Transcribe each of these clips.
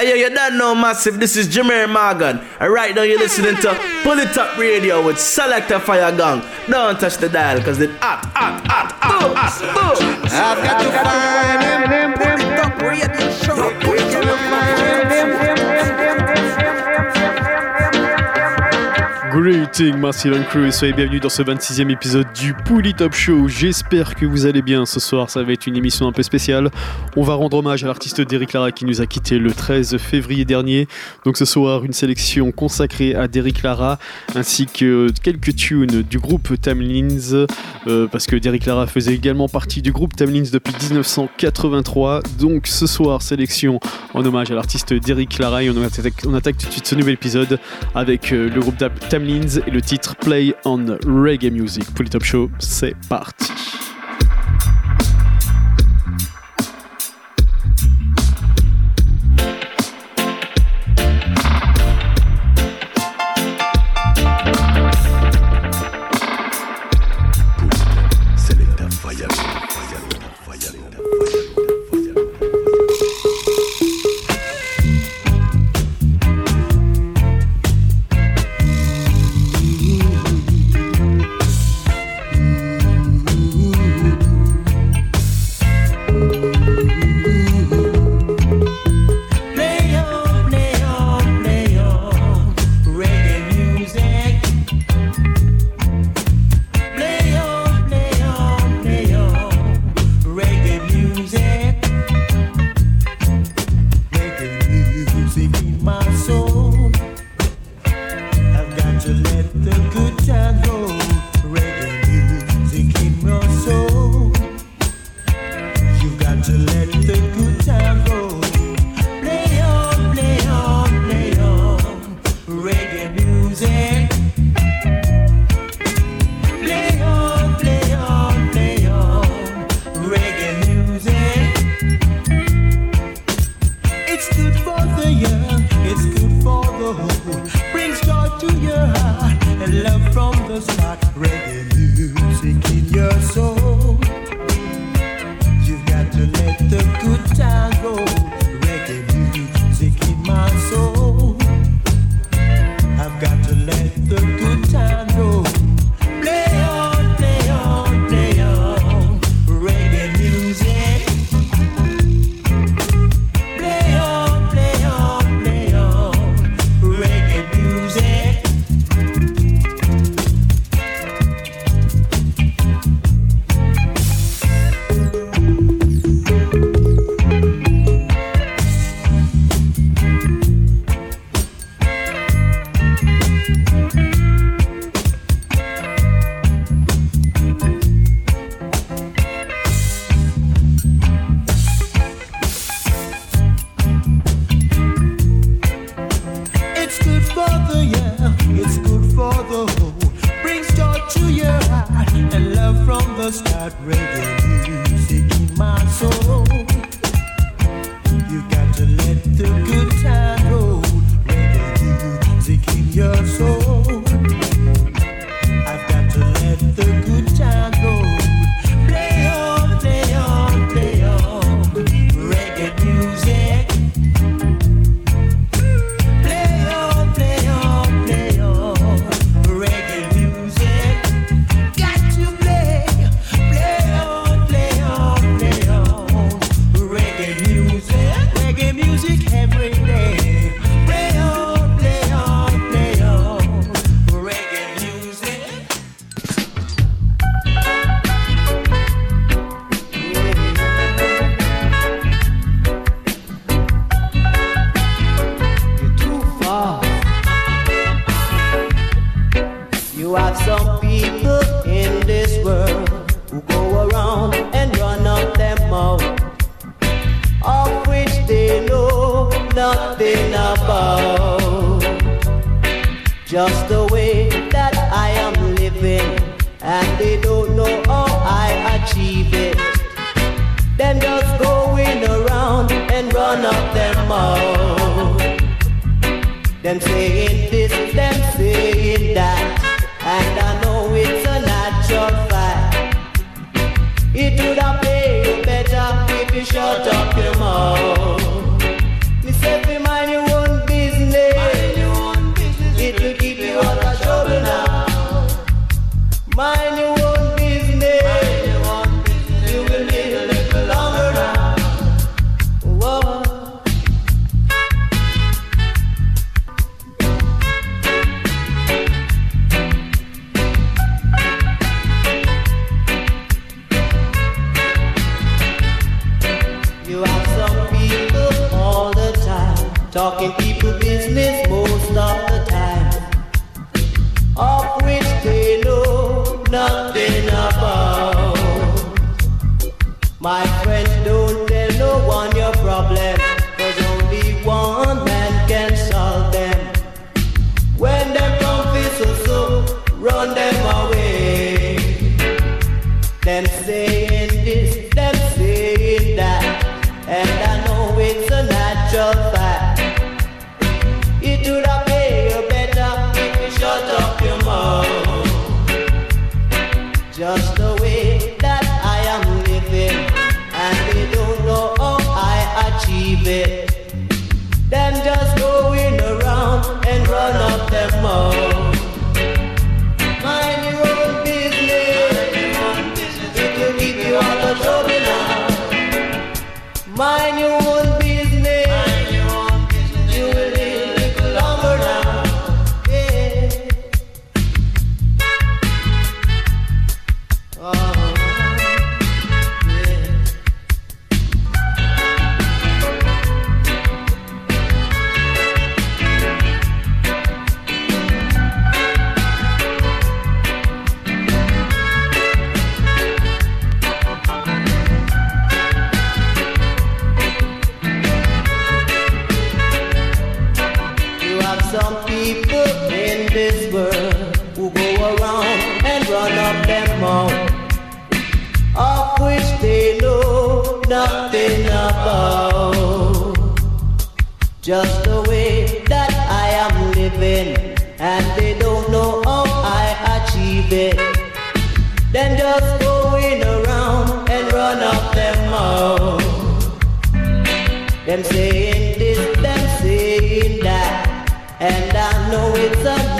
Hey, yo, you don't know massive. This is Jameer Morgan. And right now you're listening to Pull It Up Radio with Selector Fire Gang. Don't touch the dial because it's hot, hot, hot, hot, hot. I've got to find him. Pull it up radio Greeting Marcel Crew et soyez bienvenue dans ce 26e épisode du Pouli Top Show. J'espère que vous allez bien ce soir, ça va être une émission un peu spéciale. On va rendre hommage à l'artiste Derrick Lara qui nous a quitté le 13 février dernier. Donc ce soir, une sélection consacrée à Derrick Lara ainsi que quelques tunes du groupe Tamlins euh, parce que Derrick Lara faisait également partie du groupe Tamlins depuis 1983. Donc ce soir, sélection en hommage à l'artiste Derrick Lara et on attaque, on attaque tout de suite ce nouvel épisode avec euh, le groupe Tamlins et le titre Play on Reggae Music. Pour Top Show, c'est parti.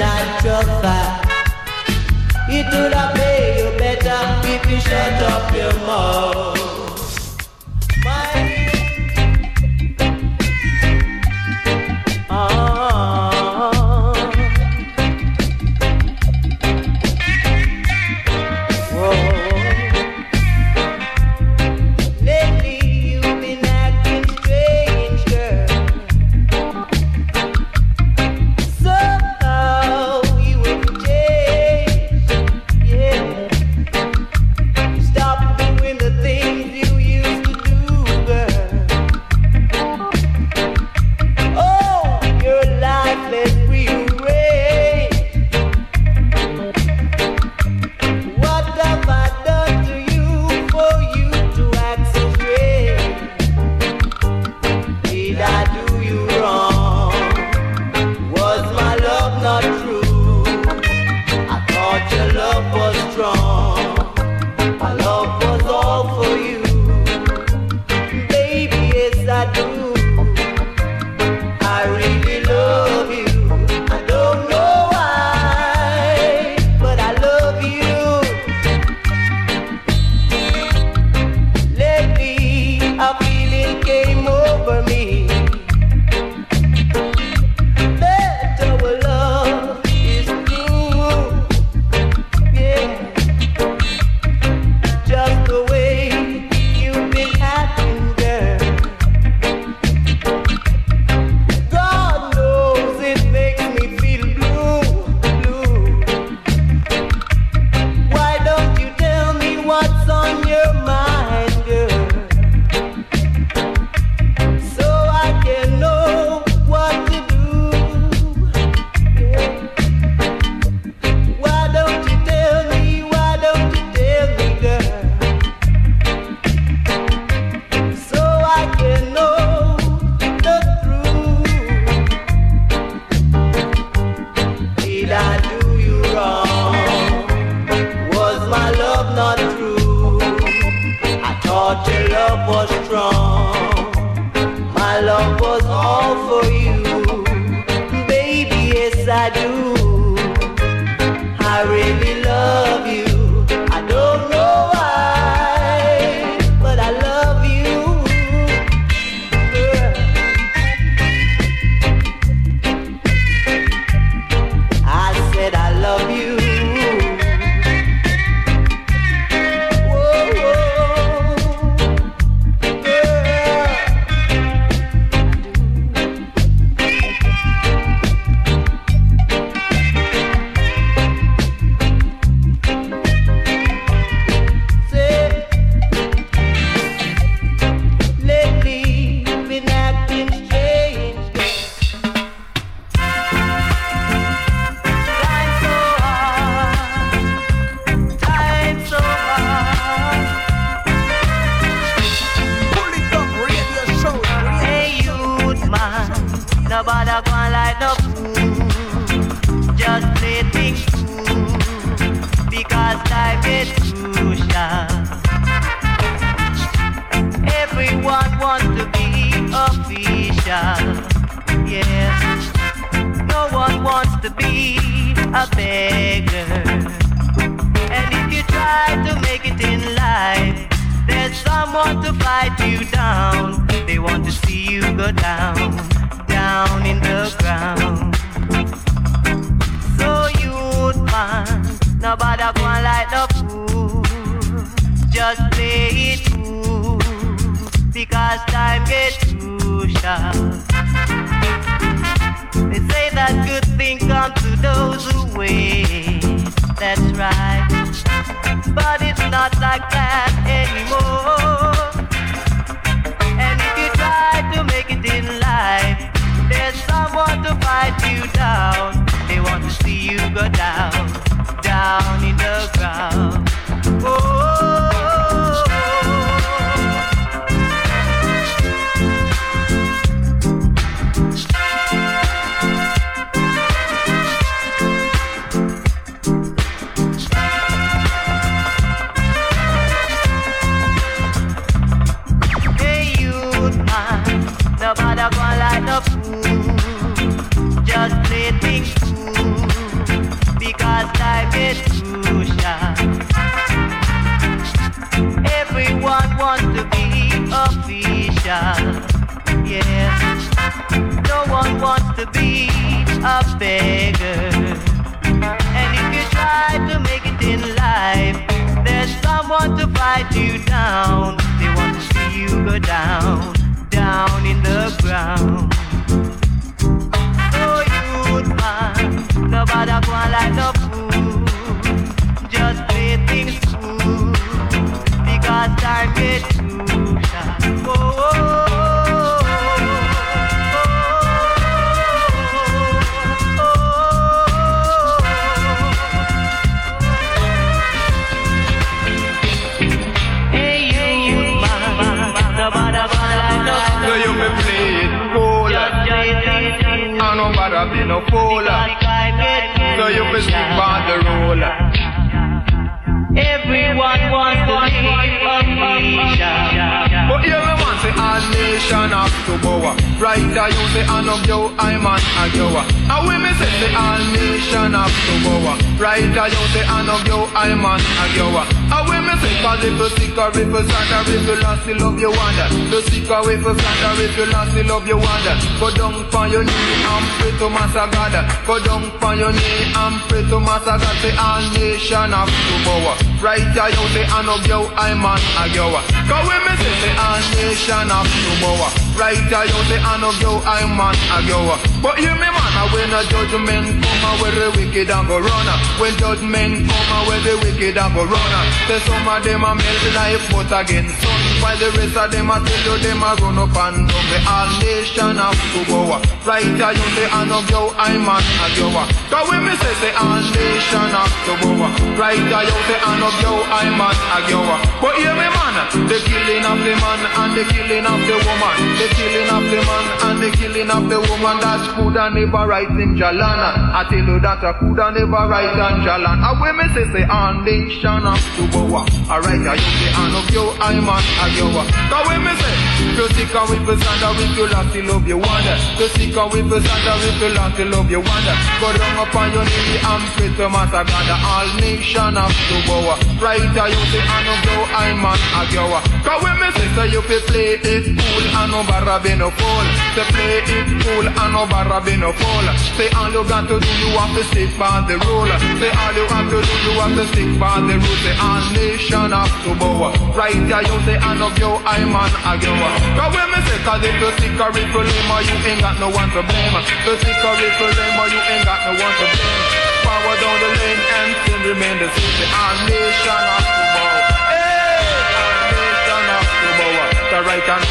night five. It would have paid you better if you shut up your mouth. Fight you down. They want to see you go down, down in the ground. So youth man, nobody gonna light no fool. Just play it cool, because time gets crucial. They say that good things come to those who wait. That's right. But it's not like that anymore. To make it in life, there's someone to fight you down. They want to see you go down, down in the ground. Oh. Nobody gonna like no fool. Know better be no fool. So you me stick by the rule. Everyone wants to be official. But here we want say all nation have to bow. Right I you say I know you, I'm an a you. And we me say say all nation have to bow. Right I you say I know you, I'm an a you. And we me say cause if you sick or if you sad if you lost you love you wonder. You sick or if you sad if you lost you love you wonder. Go down on your knee and pray to Master God. Go down on your knee and pray to Master God. Say all nation have to bow. Right I you say I know you, I'm an a you. Cause we me say say all nation have to bow. Right I you say I know you, I'm an a you. But hear me man, when a judgment come uh, where the wicked and go run. When judgment come uh, where the wicked and go run. Say some of them a melt like butter against sun. While the rest of them a tell you them a run up and down. The all nation have to bow. Right I you say I know you, I'm an a you. Cause when me say say all nation have to bow. Right I you say I know you, I'm an a you. But hear me man, the killing of the man and the killing of the woman. The killing of the man and the killing of the woman. That coulda never right in Jalana. I tell you that I coulda never right in Jalan. And when me say say all nation have to bow. Alright, I you say I know you, I'm an a you. Cause when me say you sick and with the stand and with you lost the love you wonder. You sick and with the stand and with you lost the love you wonder. Go down upon your knee and pray to Master God. The all nation to bow. Right, I you say I know you, I'm an a you. Cause when me say say you fi play it cool and no barra be no fool. Say play it cool and no barra be no fool. Say all you got to do you have to stick by the rule. Say all you have to do you have to stick by the rule. Say all nation have to bow. Right, I you say I know you, I'm an a you. Cause when me say cause if you sick or if you ain't got no one to blame. You sick or if you you ain't got no one to blame. Power down the lane and still remain the same. All nation have to bow. Right and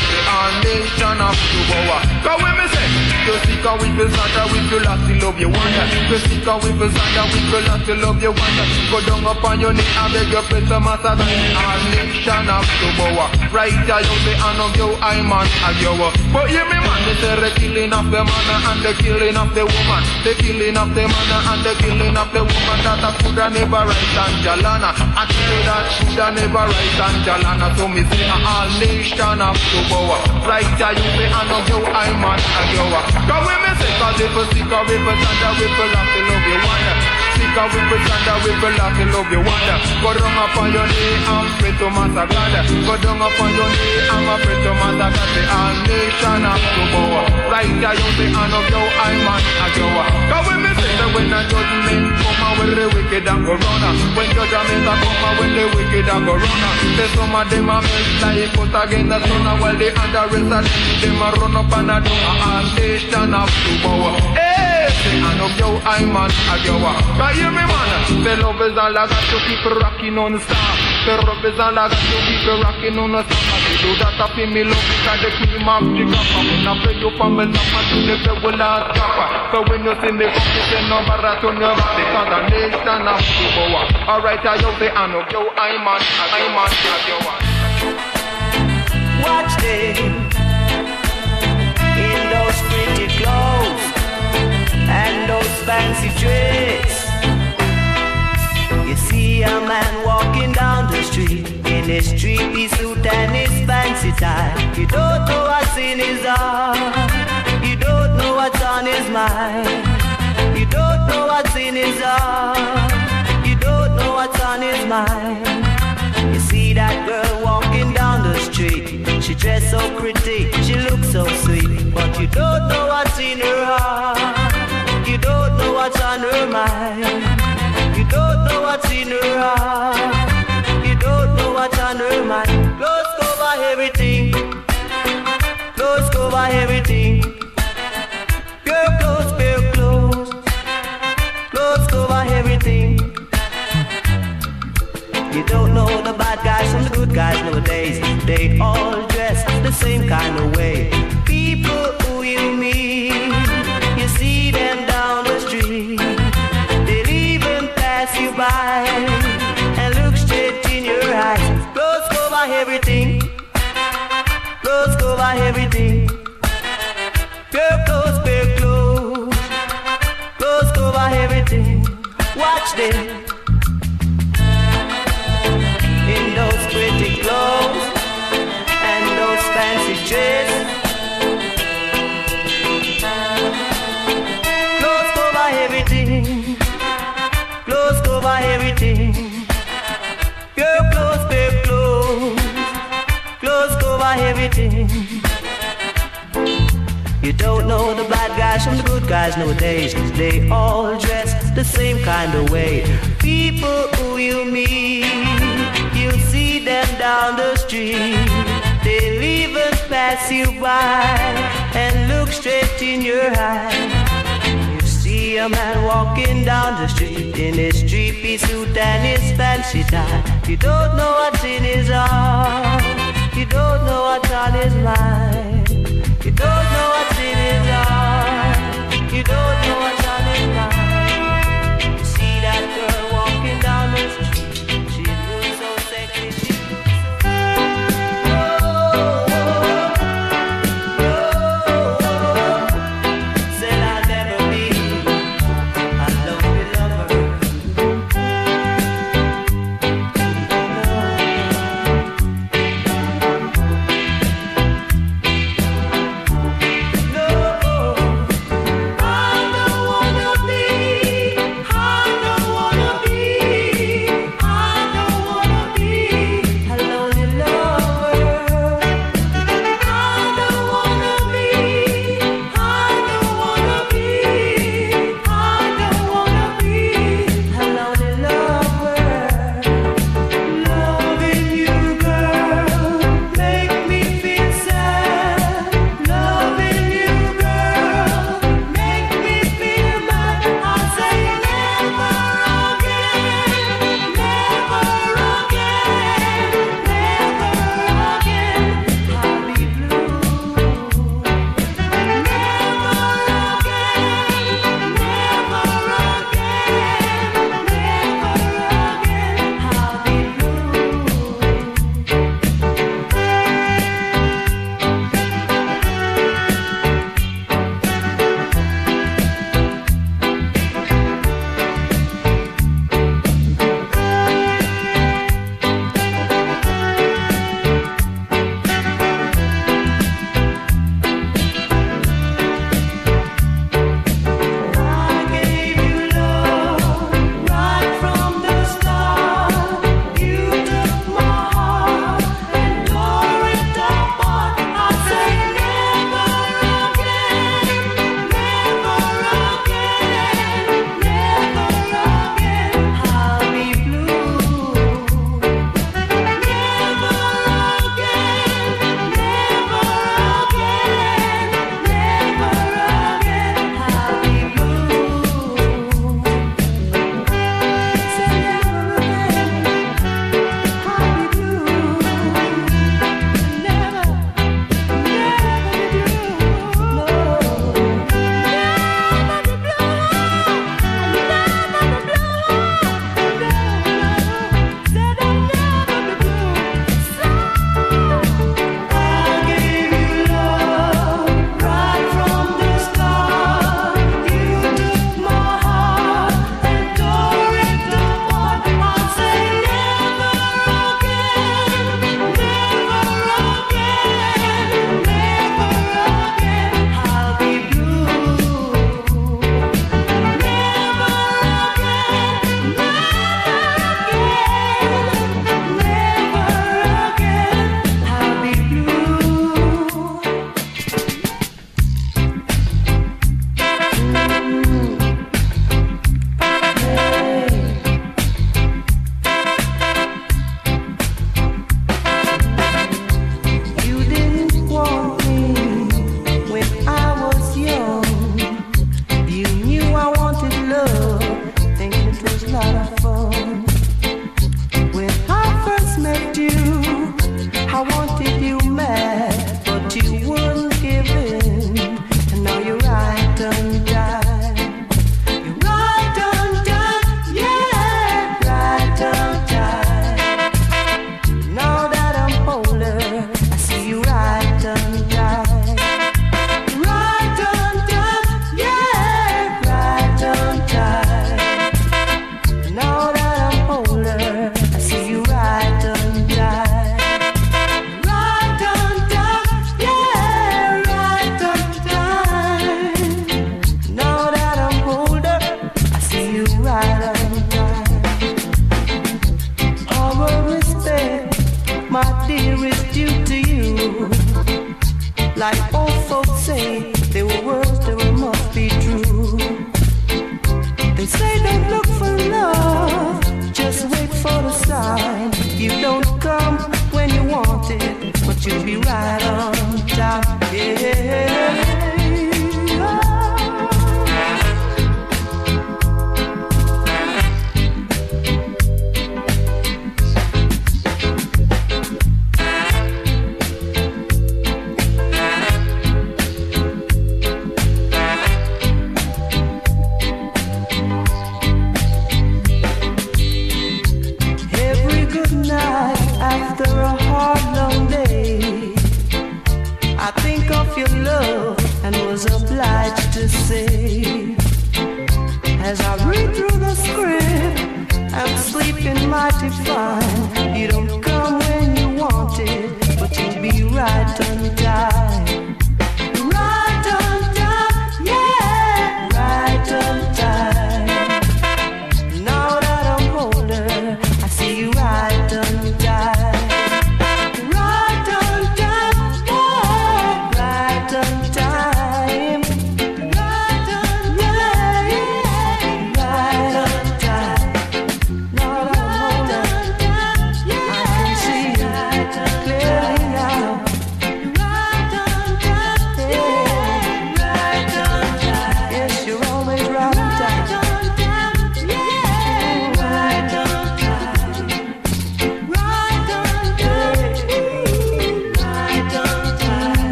the nation have to bow. Cause when me say You sick and we feel sad we feel to love you wonder. You sick and we feel sad we feel love you wonder. Go down upon your knee and beg your to master All nation have to bow. Right here you say I know you I man I you. But hear me man, they say the killing of the man and the killing of the woman. The killing of the man and the killing of the woman. That a coulda never right and Jalana. I tell you that coulda never right and Jalana. So me say all nation have to bow. Right here you say I know you I man I you. Cause when me say cause if sick or if you stand or if you love to love you wonder and we present and we feel like love you wonder. Go down upon your knee and pray to Master God. Go down upon your knee and pray to Master God. The all nation of to bow. Right here you say and of your I man as you Cause when me say that when a judgment come and when the wicked and go run When judgment a come and when the wicked and go run Say some of them a melt like put against the sun While the other rest of them, them a run up and a do a all nation of to bow. Hey, say and of your I man as you Cause hear me man. The love is all I got to keep rocking on stop The love is all I got to keep rocking on stop I do that up in me love because the cream of the copper When I pay you for me love I do the very last copper So when you see me come you say no matter to your back Because the nation of the boa Alright I you say I know yo I man I man I you Watch them in those pretty clothes and those fancy dress. You see a man walking down the street in his three suit and his fancy tie. You don't know what's in his heart. You don't know what's on his mind. You don't know what's in his heart. You don't know what's on his mind. You see that girl walking down the street. She dressed so pretty, she looks so sweet. But you don't know what's in her heart. You don't know what's on her mind. You don't know what's in her heart. You don't know what's on her mind. Close cover everything. Close cover everything. Girl, close, girl, close. Close cover everything. You don't know the bad guys from the good guys nowadays. They all dress the same kind of way. Them. in those pretty clothes and those fancy dresses. Clothes cover everything, clothes cover everything. Girl, clothes, clothes, clothes cover everything. Don't know the bad guys from the good guys nowadays. They all dress the same kind of way. People who you meet, you see them down the street. They'll even pass you by and look straight in your eyes. You see a man walking down the street in his three suit and his fancy tie. You don't know what's in his heart. You don't know what's on his mind. You don't know heart. You don't know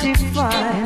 sleeping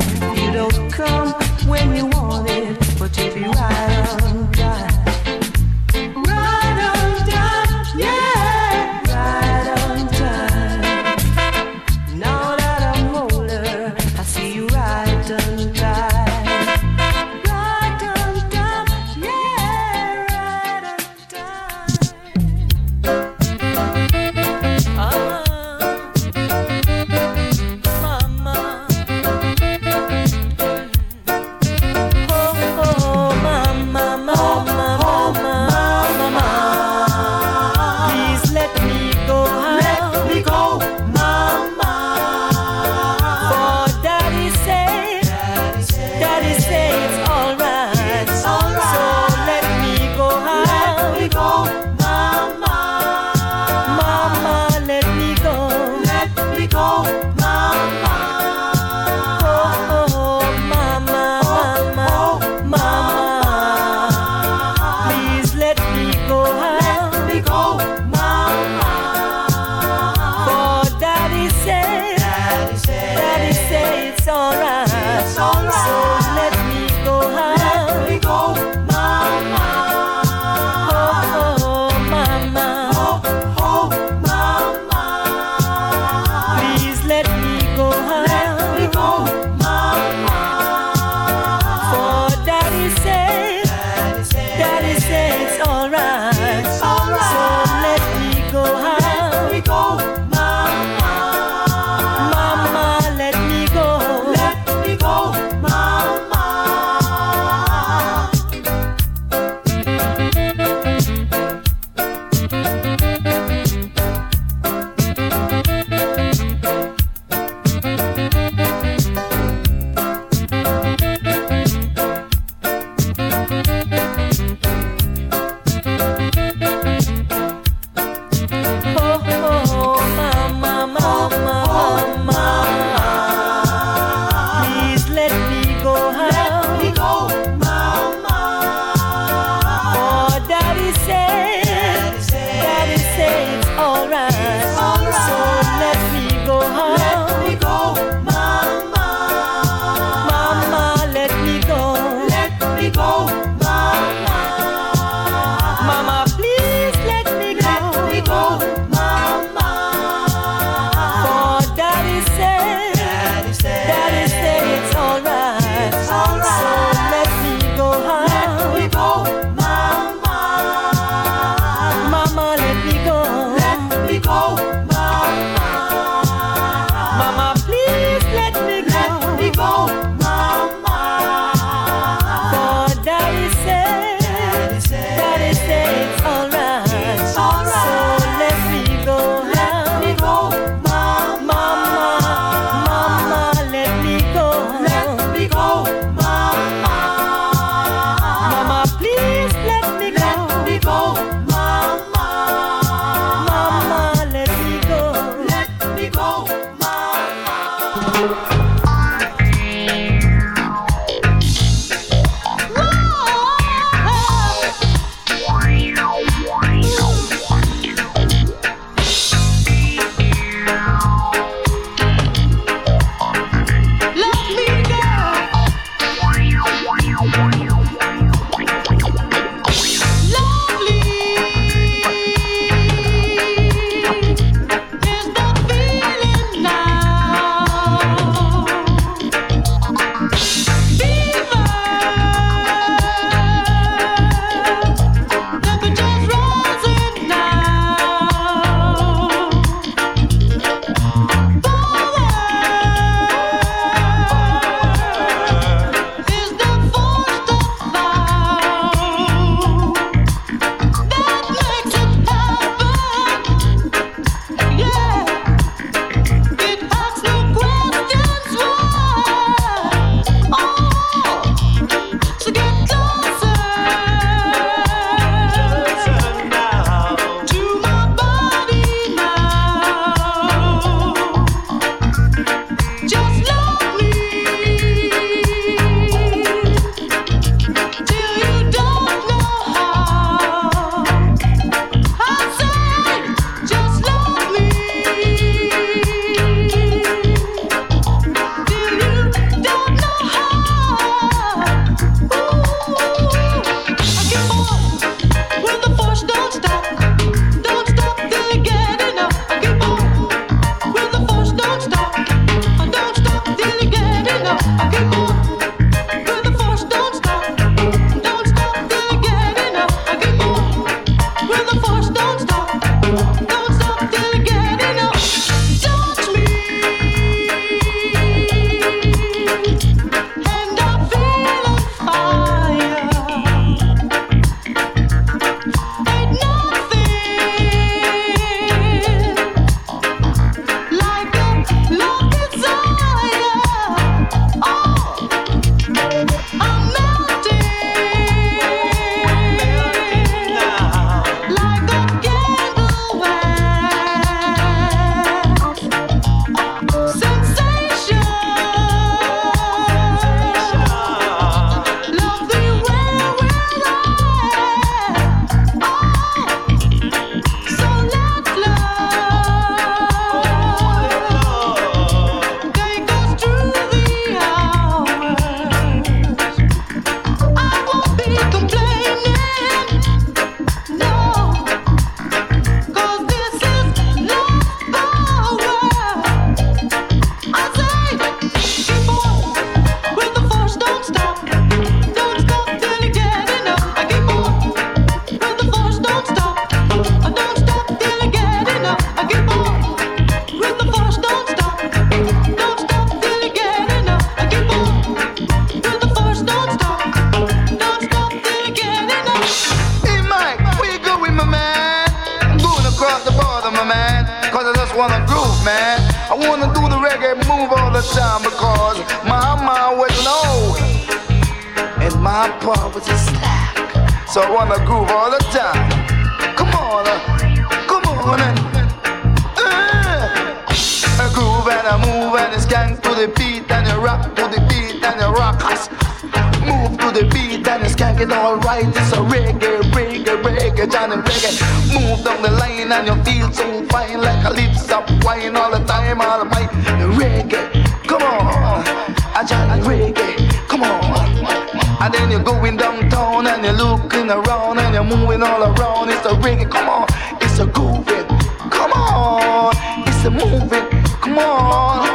And then you're going downtown and you're looking around and you're moving all around. It's a reggae, come on, it's a grooving, come on, it's a moving, come on.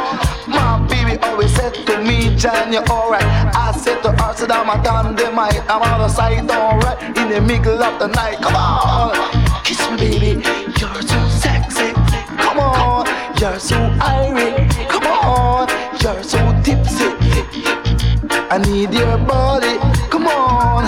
My baby always said to me, John, you're alright. I said to her, said that my time they might I'm out of sight, alright. In the middle of the night, come on, kiss me, baby, you're too sexy. Come on, you're so irate. Come on, you're so tipsy. I need your body. Come on.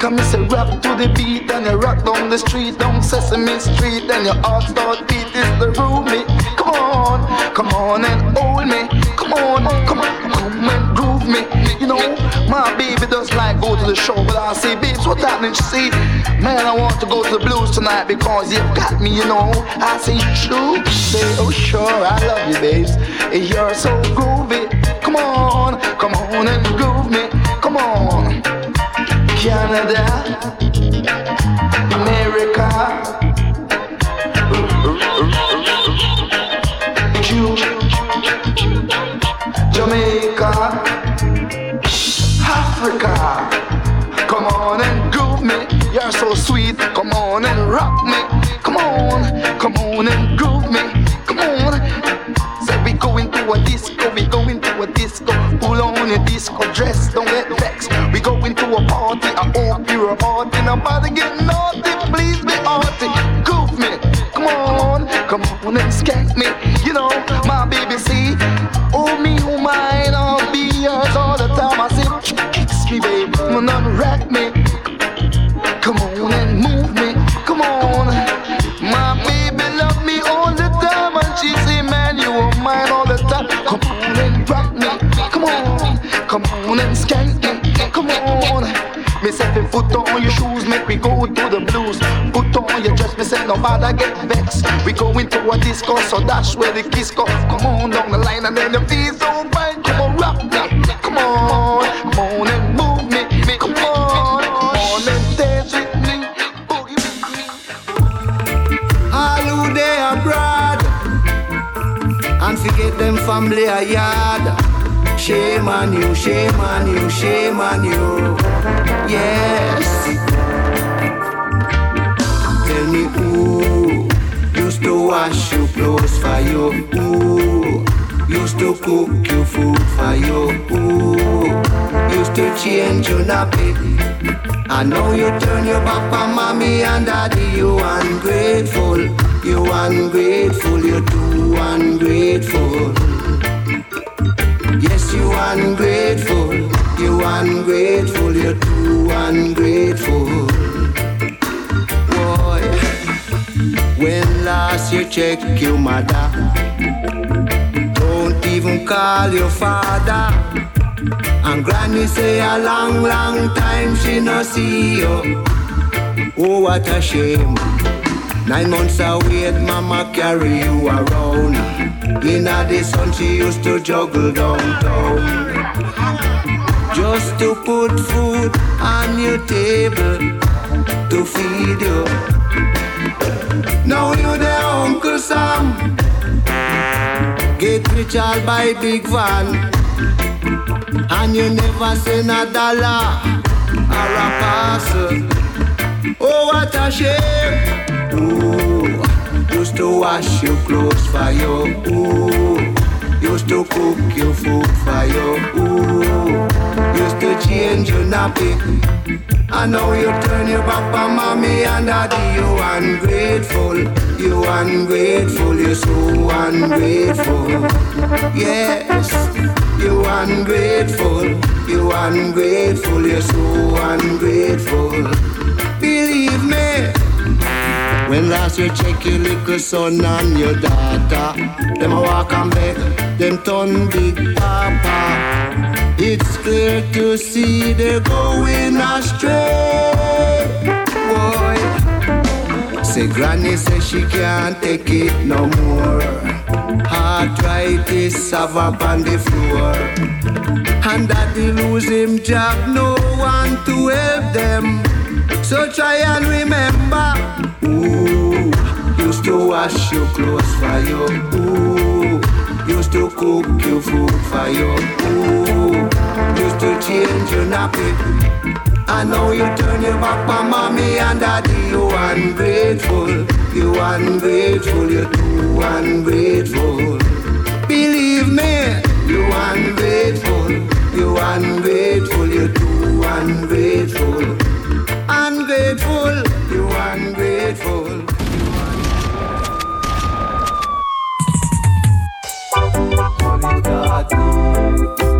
Come and say rap to the beat and you rock down the street, down Sesame Street, and your heart start beat is the roomie. Come on, come on and hold me. Come on, come on, come and groove me. You know, my baby does like go to the show, but I say, babes, what happening? She say, man, I want to go to the blues tonight because you've got me, you know. I say, true. Say, oh sure, I love you, babes. You're so groovy. Come on, come on and groove me. Come on, Canada, America. Jamaica, Africa. Come on and groove me. You're so sweet. Come on and rock me. Come on, come on and disco dress, don't get vexed. We go into a party, hope you're a party. Nobody get naughty, your say, nobody get vexed. We go into a disco, so that's where the kiss go. Come on down the line, and then the feet so fine. Come on, rock me, come on, come on and move me, come on, come on and dance with me, boogie with me. All who abroad and forget them family a yard. Shame on you, shame on you, shame on you. Yes. Wash your clothes for you? Who used to cook your food for you? Who used to change your nappy? I know you turn your back on mommy and daddy. You ungrateful, you ungrateful, you too ungrateful. Yes, you ungrateful, you ungrateful, you too ungrateful. When last you check your mother, don't even call your father. And granny say a long, long time she no see you. Oh, what a shame. Nine months away, mama carry you around. In the sun, she used to juggle downtown. Just to put food on your table to feed you. Now you the Uncle Sam. Get rich all by big van. And you never send a dollar or a parcel. Oh, what a shame. Ooh, used to wash your clothes for you. Ooh, used to cook your food for you. Ooh, used to change your nappy. I know you turn your back on mommy and daddy. You ungrateful, you ungrateful, you're so ungrateful. Yes, you ungrateful, you ungrateful, you're so ungrateful. Believe me. When last you check your little son and your daughter, them a walk and beg, them turn big papa. It's clear to see they're going astray. Boy, say granny says she can't take it no more. Arthritis have up on the floor. And daddy lose him job, no one to help them. So try and remember, ooh, used to wash your clothes for you, ooh, used to cook your food for you, ooh, used to change your nappy. I know you turn your back on mommy and daddy, you ungrateful, you ungrateful, you too ungrateful. Believe me, you ungrateful, you ungrateful, you too ungrateful. Ungrateful, you ungrateful. Yes,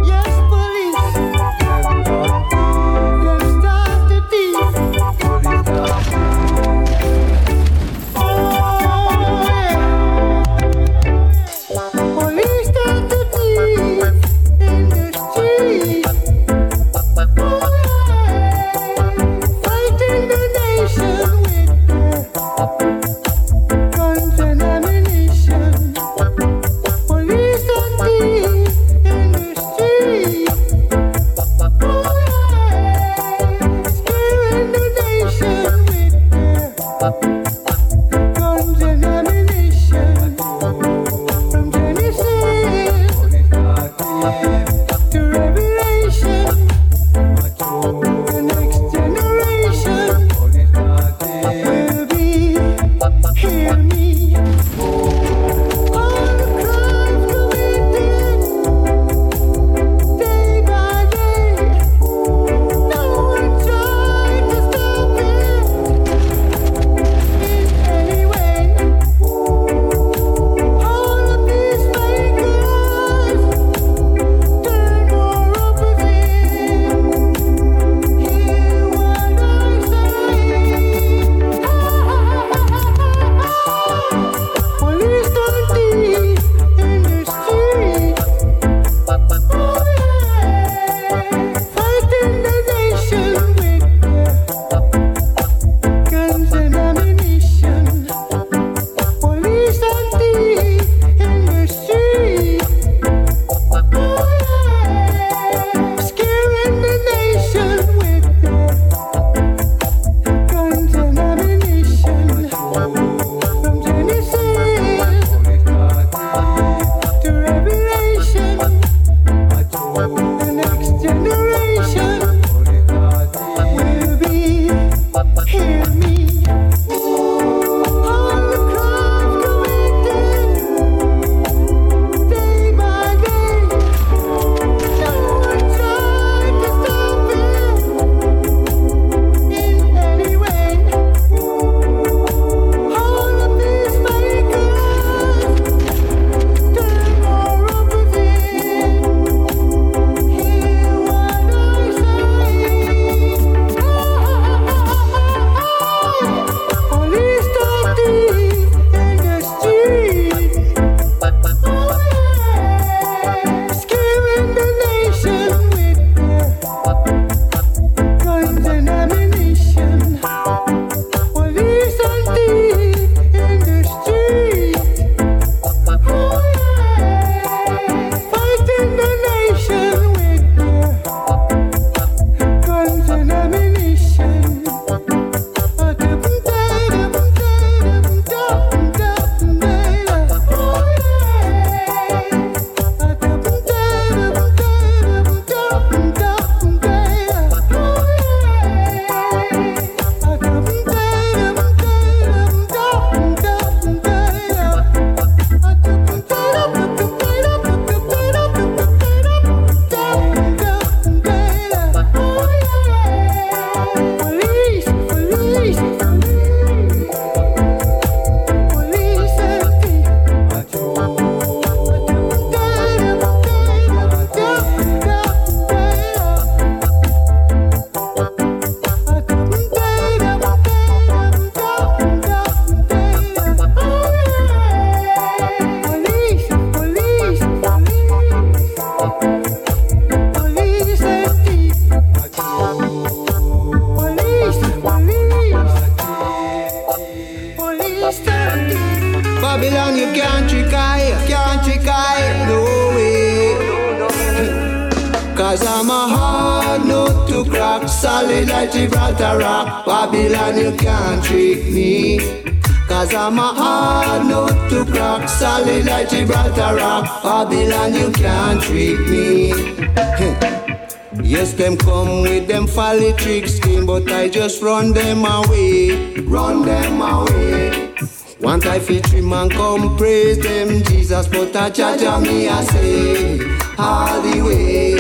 run them away, run them away. One time feature man come praise them Jesus, but I judge me I say all the way.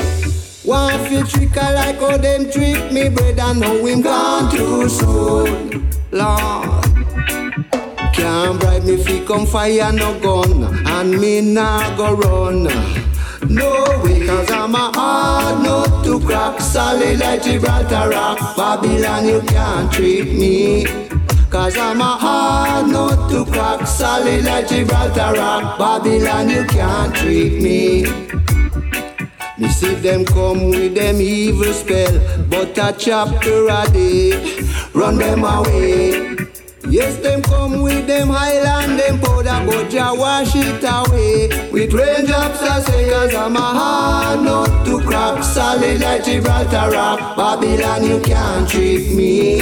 One fit trick I like how them trick me, brother. Know him gone too soon, Lord. Can't bribe me fi come fire no gun, and me nah go run. No way, cause I'm a hard nut to crack, solid like Gibraltar rock. Babylon, you can't trick me. Cause I'm a hard nut to crack, solid like Gibraltar rock. Babylon, you can't trick me. Me see them come with them evil spell, but a chapter a day, run them away. Yes, them come with them highland, ya wash it away. With raindrops I say, I'm a hard nut to crack, solid like Gibraltar rock. Babylon, you can't trick me.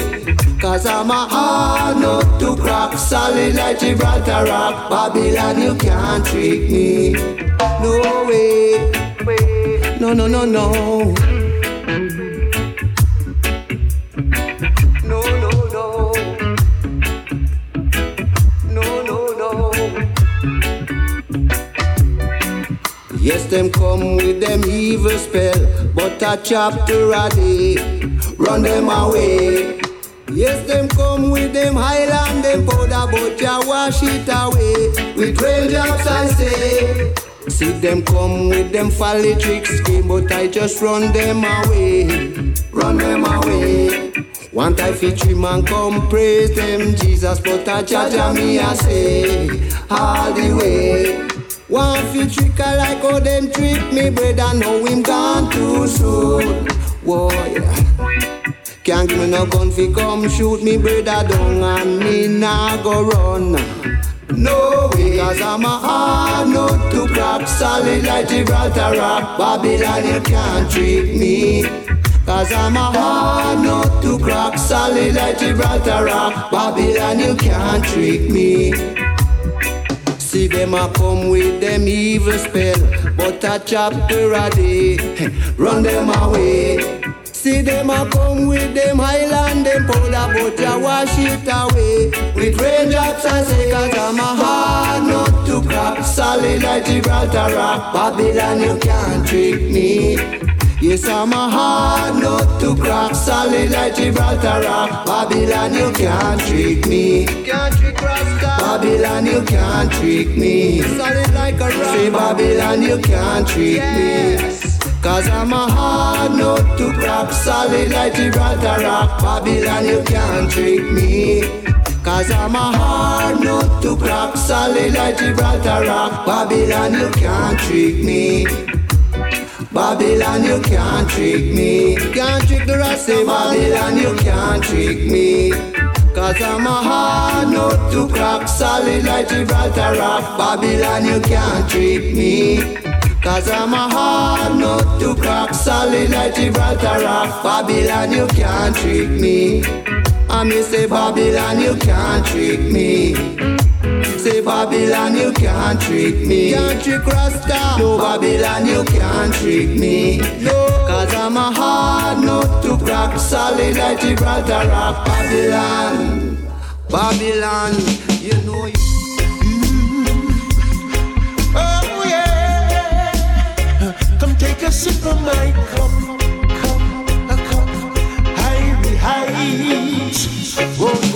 Cause I'm a hard nut to crack, solid like Gibraltar rock. Babylon, you can't trick me. No way. No, no, no. No, them come with them evil spell, but a chapter a day, run them away. Yes, them come with them highland, them powder, but ya wash it away. With raindrops I say. See them come with them folly trick scheme, but I just run them away, run them away. One time feature man come praise them Jesus, but I judge me I say all the way. One feature I like how them trick me, brother, know him gone too soon. Whoa, yeah. Can't give me no gun fi come shoot me, brother, down and me nah go run. No way, cause I'm a hard nut to crack, solid like Gibraltar rock. Babylon, you can't trick me. Cause I'm a hard nut to crack, solid like Gibraltar rock. Babylon, you can't trick me. See them a come with them evil spell, but a chapter a day, run them away. See them a come with them highland, them powder, but ya wash it away. With raindrops I say, I'm a hard nut to crack, solid like Gibraltar rock. Babylon, you can't trick me. Yes, I'm a hard nut to crack, solid like Gibraltar rock. Babylon, you can't trick me. Can't trick. Babylon, you can't trick me. Solid like a rock. Say Babylon, you can't trick me. Cause I'm a hard nut to crack, solid like Gibraltar rock. Babylon, you can't trick me. Cause I'm a hard nut to crack, solid like Gibraltar rock. Babylon, you can't trick me. Babylon, you can't trick me. Can't trick the rest of Babylon, you can't trick me. Cause I'm a hard nut to crack, solid like Gibraltar rock. Babylon, you can't trick me. Cause I'm a hard nut to crack, solid like Gibraltar rock. Babylon, you can't trick me. I me say Babylon, you can't trick me. Say Babylon, you can't trick me. Can't trick Rasta. No Babylon, you can't trick me. No, I'm a hard nut to crack, solid like Gibraltar rock. Babylon, Babylon, you know you. Mm-hmm. Oh yeah, come take a sip of my cup, cup, a cup, high heights. Oh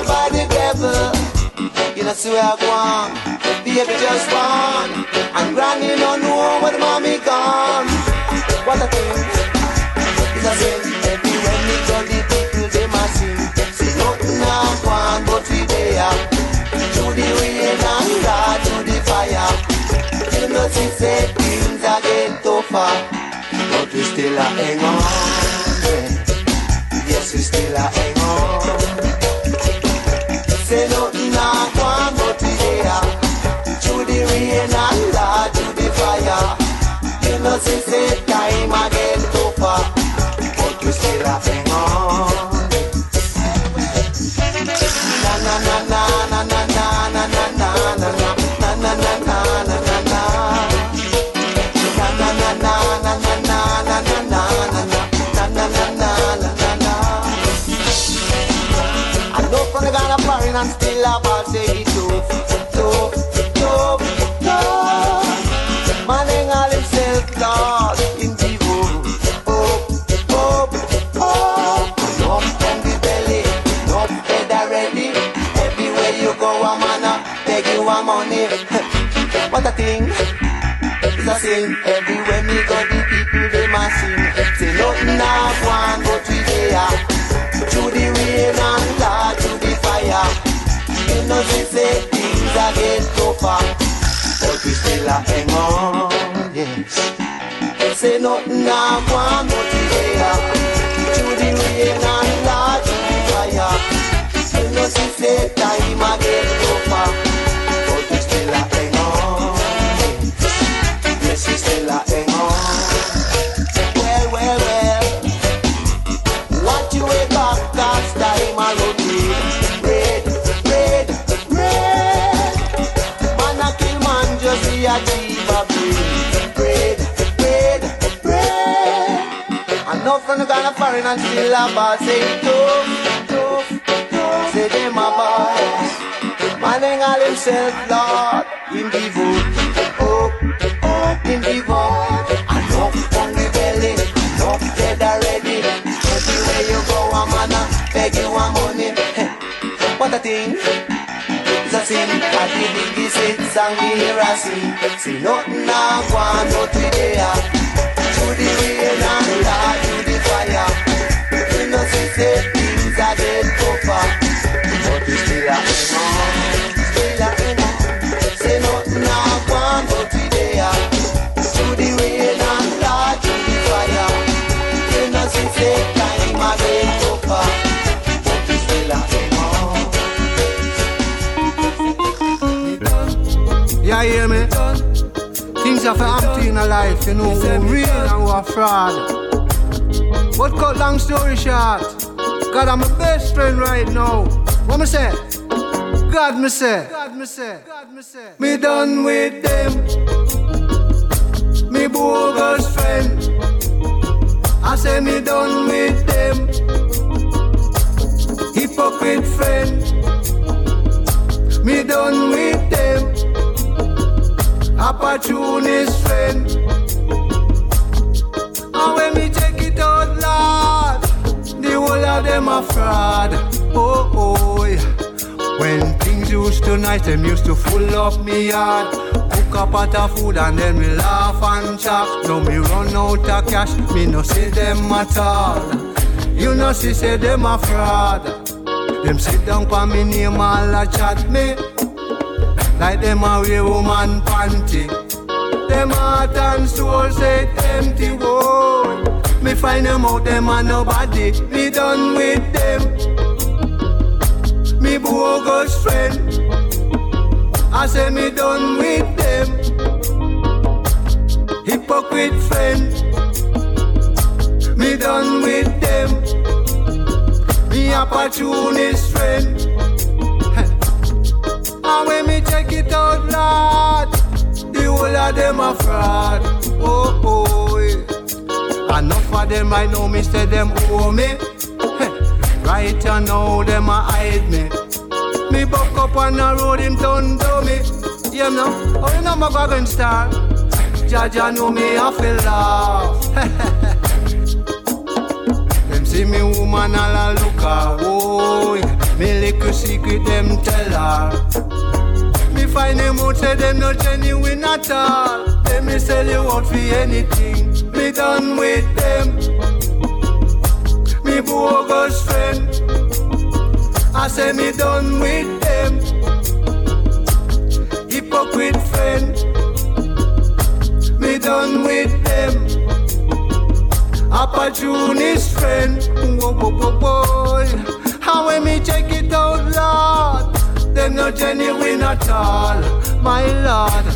controlled by the devil. You know, see where I go on. The baby just born. And granny don't know where the mommy gone. What a thing. It's a sin. Every when we go, the people, they must sing. See nothing I want but we there. Through the rain and God, through the fire. You know, she said things are getting tougher. But we still are hang on. Yeah. Yes, we still are hang on. seno na kwa motilea to the rain and to the fire. You know, since time again to far. thing. It's a sin Everywhere me go, the people they must sing. Say nothing now, one go to there. Through the rain and Lord, through the fire. You know they say things are getting tougher, but we still are hang on. Yes. Say nothing now, one. Foreign and still a ball say tough, tough, tough. Say them a boy. Man ain't himself, Lord. Him give up, up, up. Him give up. Enough on the belly, enough dead already. Everywhere you go, a man a beg you a money. What a thing. It's a sin, I did the biggest song we hear a sing. See nothing now, go on, no today. Ah. To the rain and the Are for empty in a life, you know, who real and who are fraud. But cut long story short, God, I'm my best friend right now. What me say? God, me say. God, me say. God, me say. Me done with them. Me bogus friend. I say me done with them. Hypocrite friend. Me done with them. Opportunist friend. And when me take it out, Lord, the whole of them a fraud. Oh, oh, yeah. When things used to nice, them used to full up me yard. Cook a pot of food and then me laugh and chat. Now me run out of cash, me no see them at all. You know, see, say them a fraud. Them sit down for me name all a chat me Like them a woman panty. Them heart and soul say empty boy Me find them out them a nobody. Me done with them. Me bogus friend. I say me done with them. Hypocrite friend. Me done with them. Me opportunist friend. And when me check it out, Lord, the whole of them a fraud. Oh, oh, yeah. Enough of them I know me say them owe me. right you know them a hide me. Me buck up on the road, him done do me. Yeah, no, oh, you know my wagon star. Jaja know me, I feel laugh. Them see me woman all a look her, oh yeah. Me little secret them tell her find them out say them not genuine at all. Them me sell you out for anything. Me done with them. Me bogus friend. I say me done with them. Hypocrite friend. Me done with them. Opportunist friend. Whoa, whoa, whoa, whoa. How when me check it out, Lord, them not genuine at all, my Lord.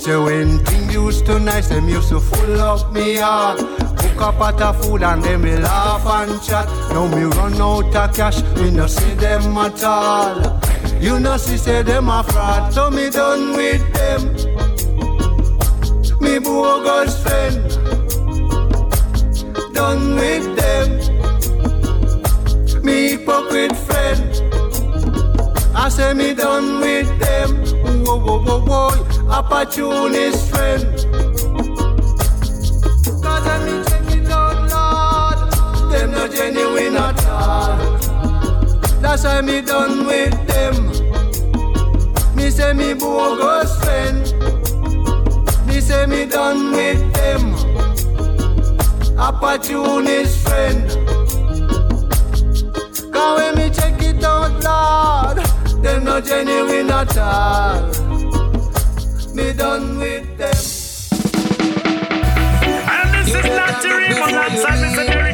So when things used to nice, them used to full up me heart. Cook up pot of food and them me laugh and chat. Now me run out of cash, me no see them at all. You know see say them a fraud, so me done with them. Me bogus friend done with them. Me hypocrite. I say me done with them. Whoa, whoa, whoa, whoa. Opportunist friend. Cause when me check it out, Lord, them not genuine at all. That's why me done with them. Me say me bogus friend. Me say me done with them opportunist friend. Cause when me check it out, Lord, them no genuine at all. Me done with them. And this is not to read alongside Mr. Derek Clara.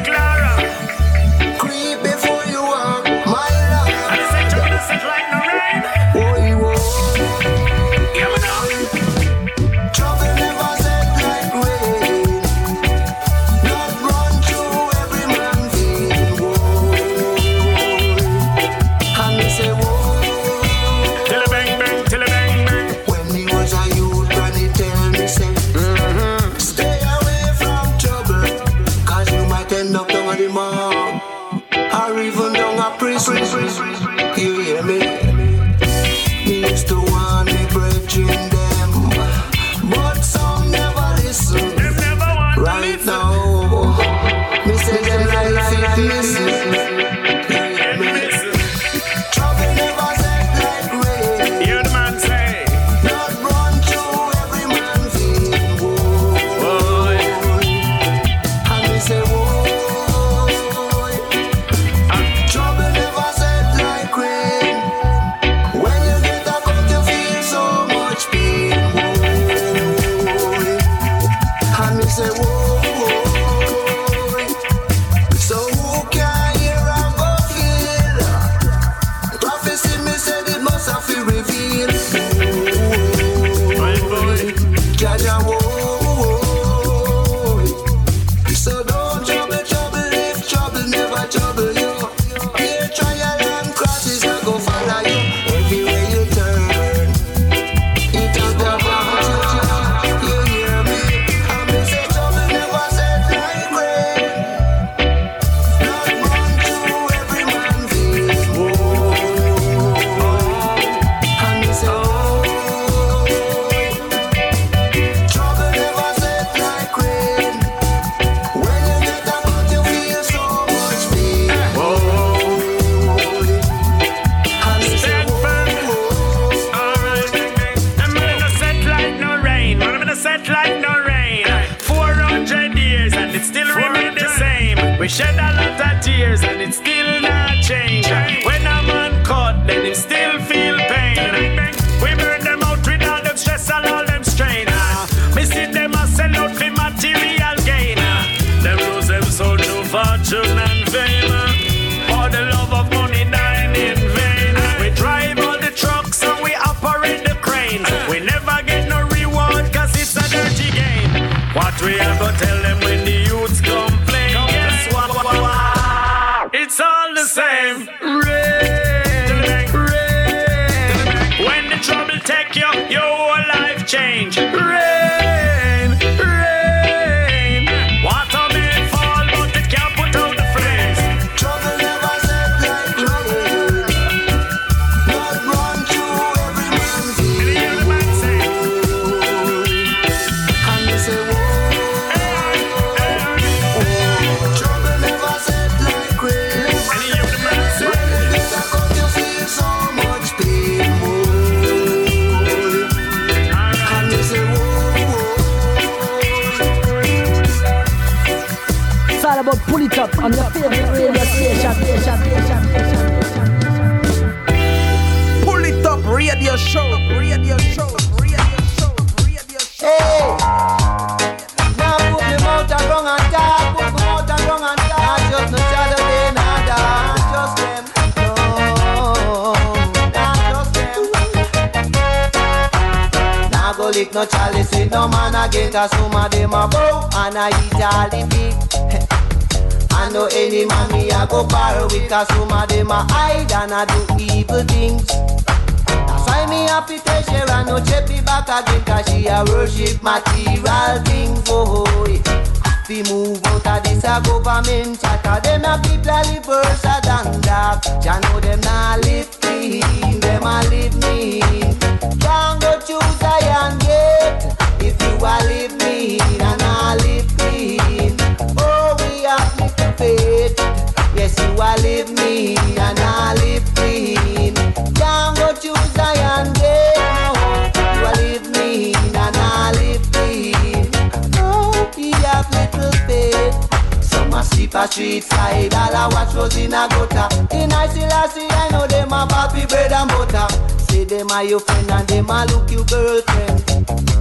street side. All I watch was in a gutter. In Isilasi, I know them a papi bread and butter. Say them are your friend and them a look your girlfriend.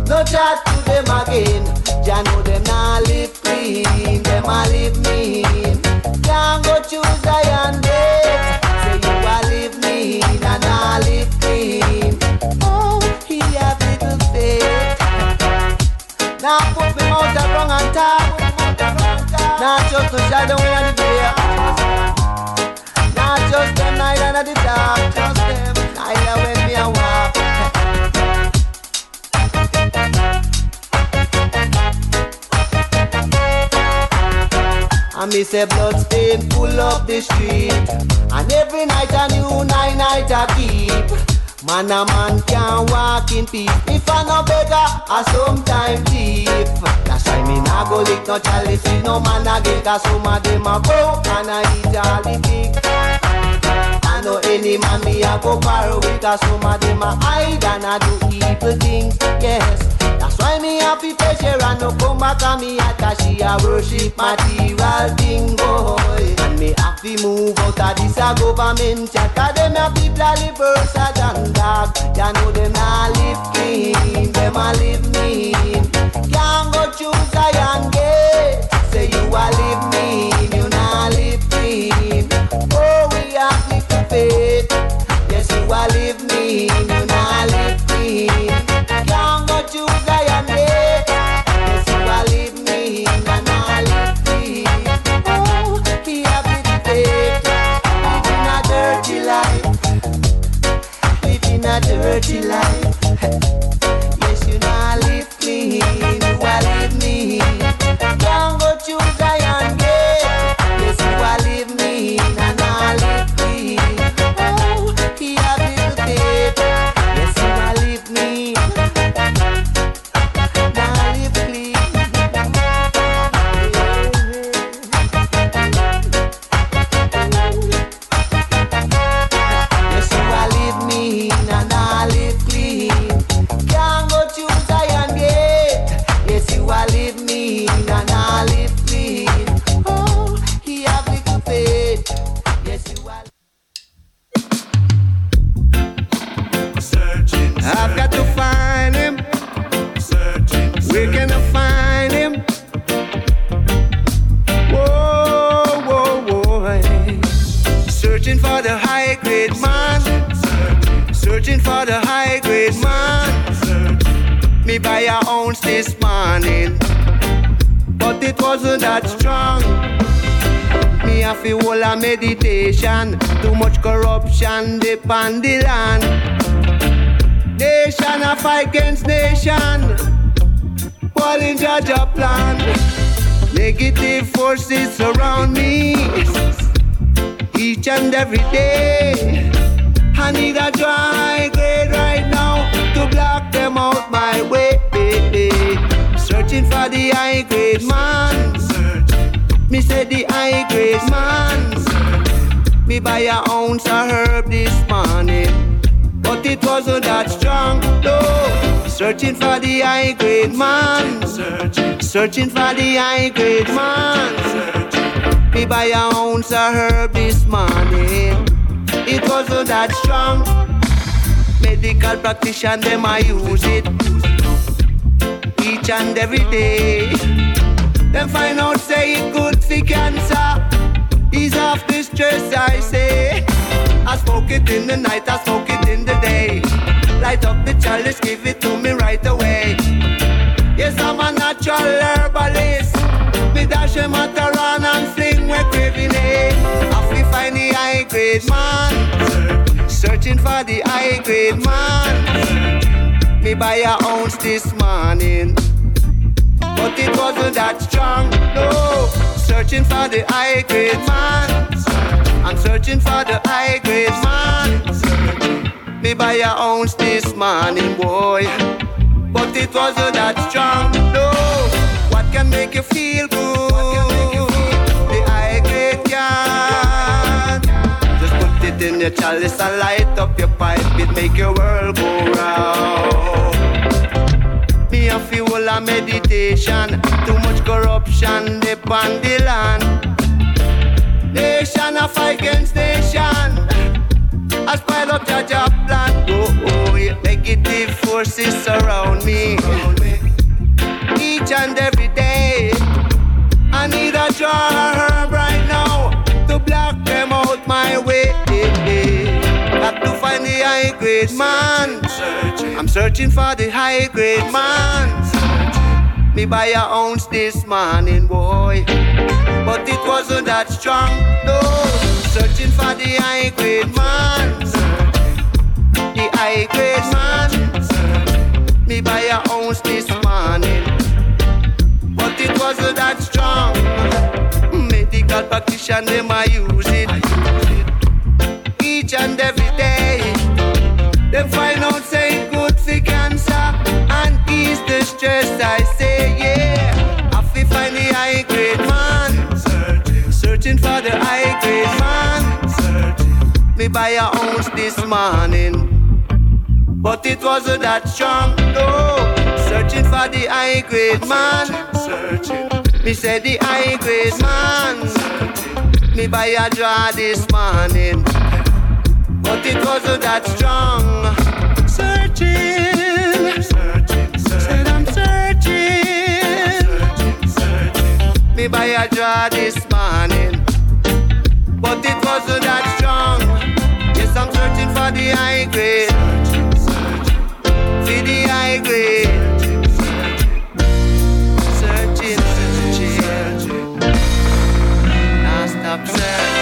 No chat to them again. Ya know them not live clean. Them a live mean. Can't go choose I and date. Say you a live mean and I live clean. Oh, he have little faith. Now put me out of wrong and tight. of the doctors them Neither when me a walk. And me say blood full up the street And every night a new nine night I keep. Man a man can't walk in peace If I no beggar, I sometimes thief. That's why me nah go lick no chalice no man again Cause some of them a broke and I eat all the dick I know any man me a go far away Cause some of them a hide and a do evil things, yes. That's why me a be pressure and no come back on me Atta she a worship material thing boy. And me happy move out of this a government Chatter them a people a live worse than dog Ya know them a live clean, them a live mean. Can't go choose a young gay Say you a live mean, you not live clean faith. Yes, you are leave me, you not leave me. Can't go to Zion, eh? Yes, you are leave me, you not leave me. Oh, he have the faith. Living a dirty life. Living a dirty life. Searching for the high grade man. Searching for the high grade man. Me buy a ounce this morning. But it wasn't that strong. Me have to hold a meditation. Too much corruption deep on the land. Nation a fight against nation. In judge a plan. Negative forces surround me. Each and every day. I need a dry grade right now to block them out my way. Searching for the high grade man. Me say the high grade man. Me buy a ounce of herb this morning but it wasn't that strong. No, searching for the high grade man, searching for the high grade man. Me buy a ounce of herb this morning. It wasn't that strong. Medical practitioner them I use it each and every day. Them find out say it good for cancer. Ease off the stress I say. I smoke it in the night, I smoke it in the day. Light up the chalice, give it to me right away. Yes, I'm a natural herbalist. Me dash a mataran and fling we craving it. Have to find the high grade man. Searching for the high grade man. Me buy a ounce this morning. But it wasn't that strong, no. Searching for the high grade man. I'm searching for the high grade man. Me buy a ounce this morning, boy. But it wasn't that strong, no. What can make you feel good? It in your chalice and light up your pipe. It make your world go round. Me a fuel a meditation. Too much corruption deep on the land. Nation a fight against nation. I spoil up judge a plan. Oh, oh. Negative forces surround me. Each and every find the high grade man. I'm searching for the high grade man. Me buy a ounce this morning, boy. But it wasn't that strong, no. Searching for the high grade man. The high grade man. Me buy a ounce this morning. But it wasn't that strong. Medical practitioner, them I use it. Each and every. Them find out say it good for cancer and ease the stress. I say yeah. I fi find the high grade man, searching searching for the high grade man. Me buy a ounce this morning, but it wasn't that strong. No, searching for the high grade man. Me say the high grade man. Me buy a draw this morning but it wasn't that strong. Searching, said I'm searching. Me buy a draw this morning, but it wasn't that strong. Yes, I'm searching for the high grade, for the high grade. Searching, searching, now stop searching.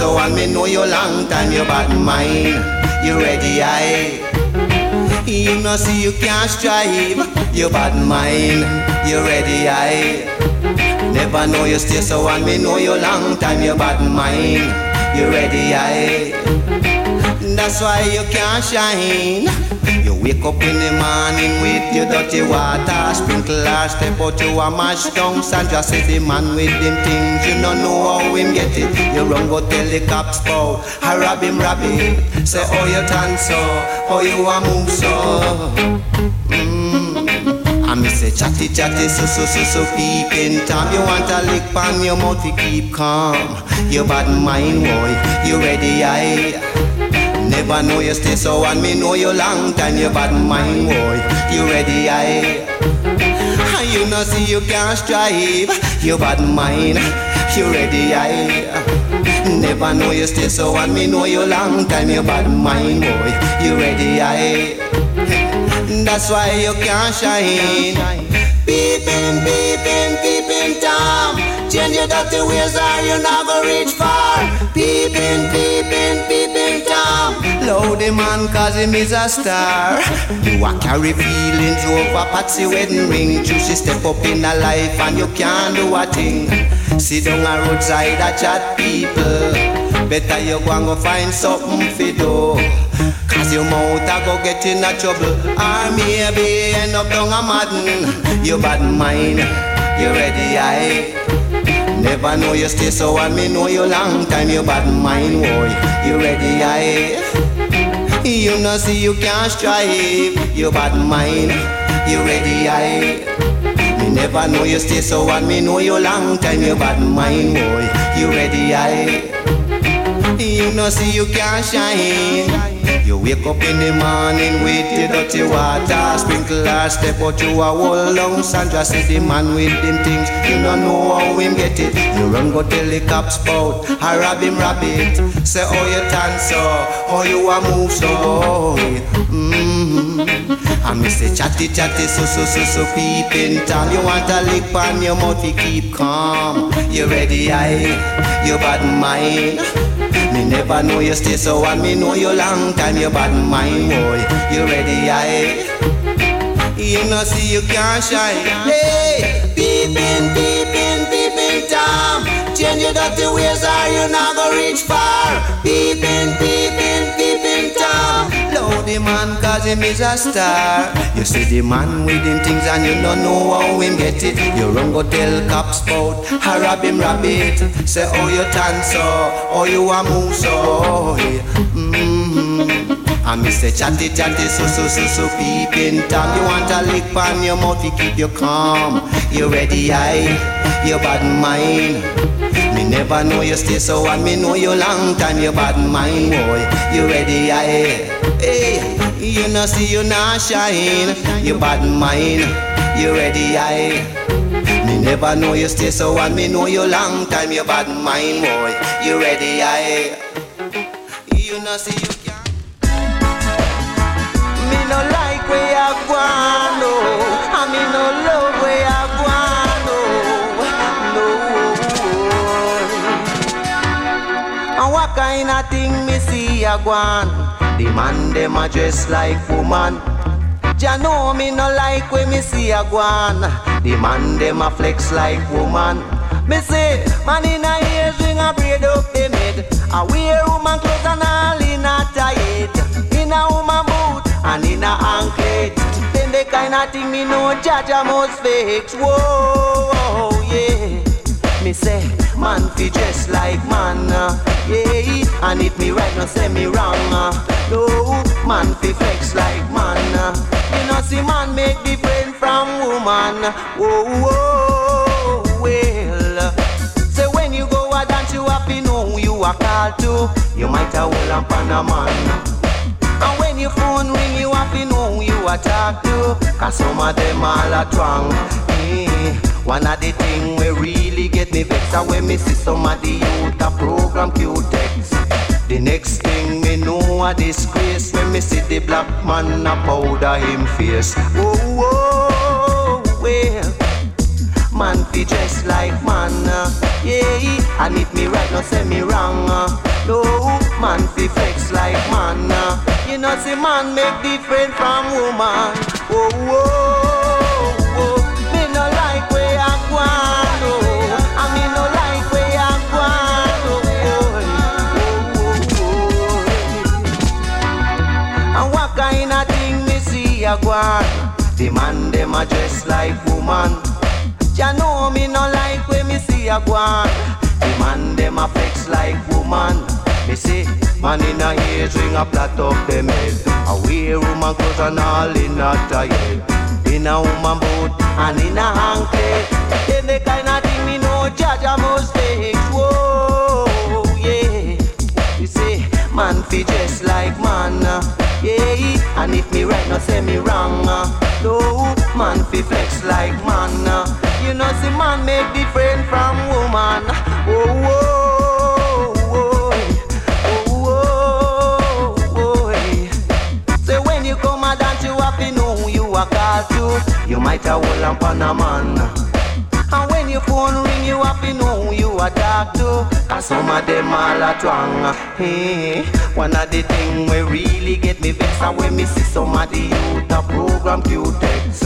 So I me know you long time. You bad mind. You ready, I. You know see you can't strive. You bad mind. You ready, I. Never know you stay so and me know you long time. You bad mind. You ready, I. That's why you can't shine. Wake up in the morning with your dirty water, Sprinkle sprinkler step out you a mash down. Sandra say the man with them things, you don't know how him get it. You run go tell the cops bout, I rob him, rob him. Say oh you turn so, oh you a move so. Mm. I me say chatty chatty so so so so peeping Tom You want a lick pan your mouth you keep calm You bad mind boy, you ready I Never know you stay so and me know you long time You bad mind boy, you ready I You know see you can't strive You bad mind, you ready I Never know you stay so and me know you long time You bad mind boy, you ready I that's why you can't shine. Peeping, peeping, peeping Tom. Change your dirty ways or you go reach far. Peeping, peeping, peeping Tom. Loud man cause him is a star. You a carry feelings over Patsy wedding ring. Juicy step up in a life and you can't do a thing. Sit down a roadside a chat people. Better you go and go find something fi do. Cause your mouth a go get in a trouble Or maybe end up down a madden You bad mind, you ready I Never know you stay so and me know you long time You bad mind boy, you ready I You know see you can't strive. You bad mind, you ready I Me never know you stay so and me know you long time. You bad mind boy, you ready I you know see you can't shine you wake up in the morning with the dirty water Sprinkle Sprinkler step out you a whole long Sandra see the man with them things You don't know how him get it. You run go tell the cops spout I rob him rabbit. Say oh you turn so Oh you a move so mm-hmm. I miss say chatty chatty so so so so peeping Tom You want a lick on your mouth you keep calm. You ready I You bad mind me never know you stay so and me know you long time you bad mind boy. You ready I You know see you can't shine Hey Peeping, peeping, peeping Tom Change your dirty ways or you not go reach far. Peeping, peeping Love the man cause him is a star. You see the man with him things and you don't know how him get it. You run go tell cops bout I rob him rabbit. Say oh you turn so Oh you a move so yeah. mm-hmm. And me say chatty chatty so so so so peeping Tom You want a lick pan your mouth you keep you calm. You ready I You bad mind never know you stay so and me know you long time. You bad mind boy. You ready I Hey You know see you not shine. You bad mind. You ready I me never know you stay so and me know you long time. You bad mind boy. You ready I You know see you me no like where you gone, no. Kind of thing me see you gone? The man them a dress like woman. Ya know me no like when me see you gone. The man them a flex like woman. Me say, man in a ears ring a braid up the mid. I wear woman clothes and all in a tight. In a woman boot and in a anklet. Then the kind of thing me know Jaja must fix. Whoa. Me say, man fi dress like man, uh, yeah. And if me right, no say me wrong, uh, no. Man fi flex like man, uh. You know see man make different from woman. Whoa, whoa, well. Say when you go a dance, you to know who you are called to. You might a hold on a man. And when your phone ring, you have to know who you are talk to. Cause some of them all are drunk. Eh. One of the thing we get me are when me see some of the youth a program Q-text. The next thing me know a disgrace when me see the black man a powder him face. Oh, oh, well, man fi dress like man, uh, yeah. And if me right, no say me wrong. Uh, no, man fi flex like man. Uh, you know, see man make different from woman. Oh, oh, like woman. Ya know me no like when me see a go on. The man them a flex like woman. Me see man in a earring a plait up them head. A wear woman clothes and all in a tie. In a woman boot and in a anklet. Then the kind of thing me know judge a mistake. Whoa, yeah. You see man fi just like man. uh, Yeah, and if me right, no say me wrong. uh, No, man fi flex like man. uh, You know, see man make different from woman. Oh, oh, oh, oh, oh, oh. Say when you come a dance, you have to know who you are called to. You might a hold on a man. And your phone ring, you have to know you are talk to. Cause some of them all are wrong. Hey, eh. one of the thing we really get me vexed and when me see some of the youth a program text.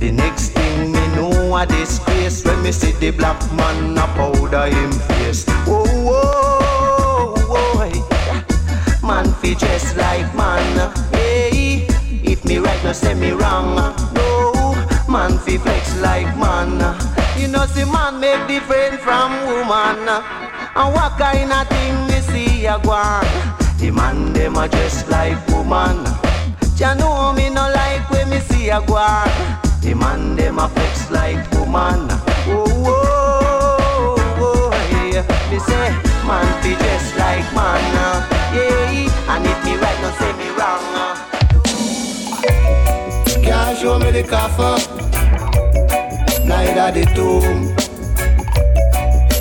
The next thing me know a disgrace when me see the black man a powder him face. Whoa, whoa, whoa. Man fi dress like man. Hey, if me right, now say me wrong. No, man fi flex like man. You know, see man make different from woman. And what kind of thing me see a go on? The man them a dress like woman. Ya know me no like when me see a go on. The man them a flex like woman. Oh, oh, oh, yeah. Me say man fi dress like man. Yeah, and if me right, no say me wrong. Can't show me the coffin, neither the tomb.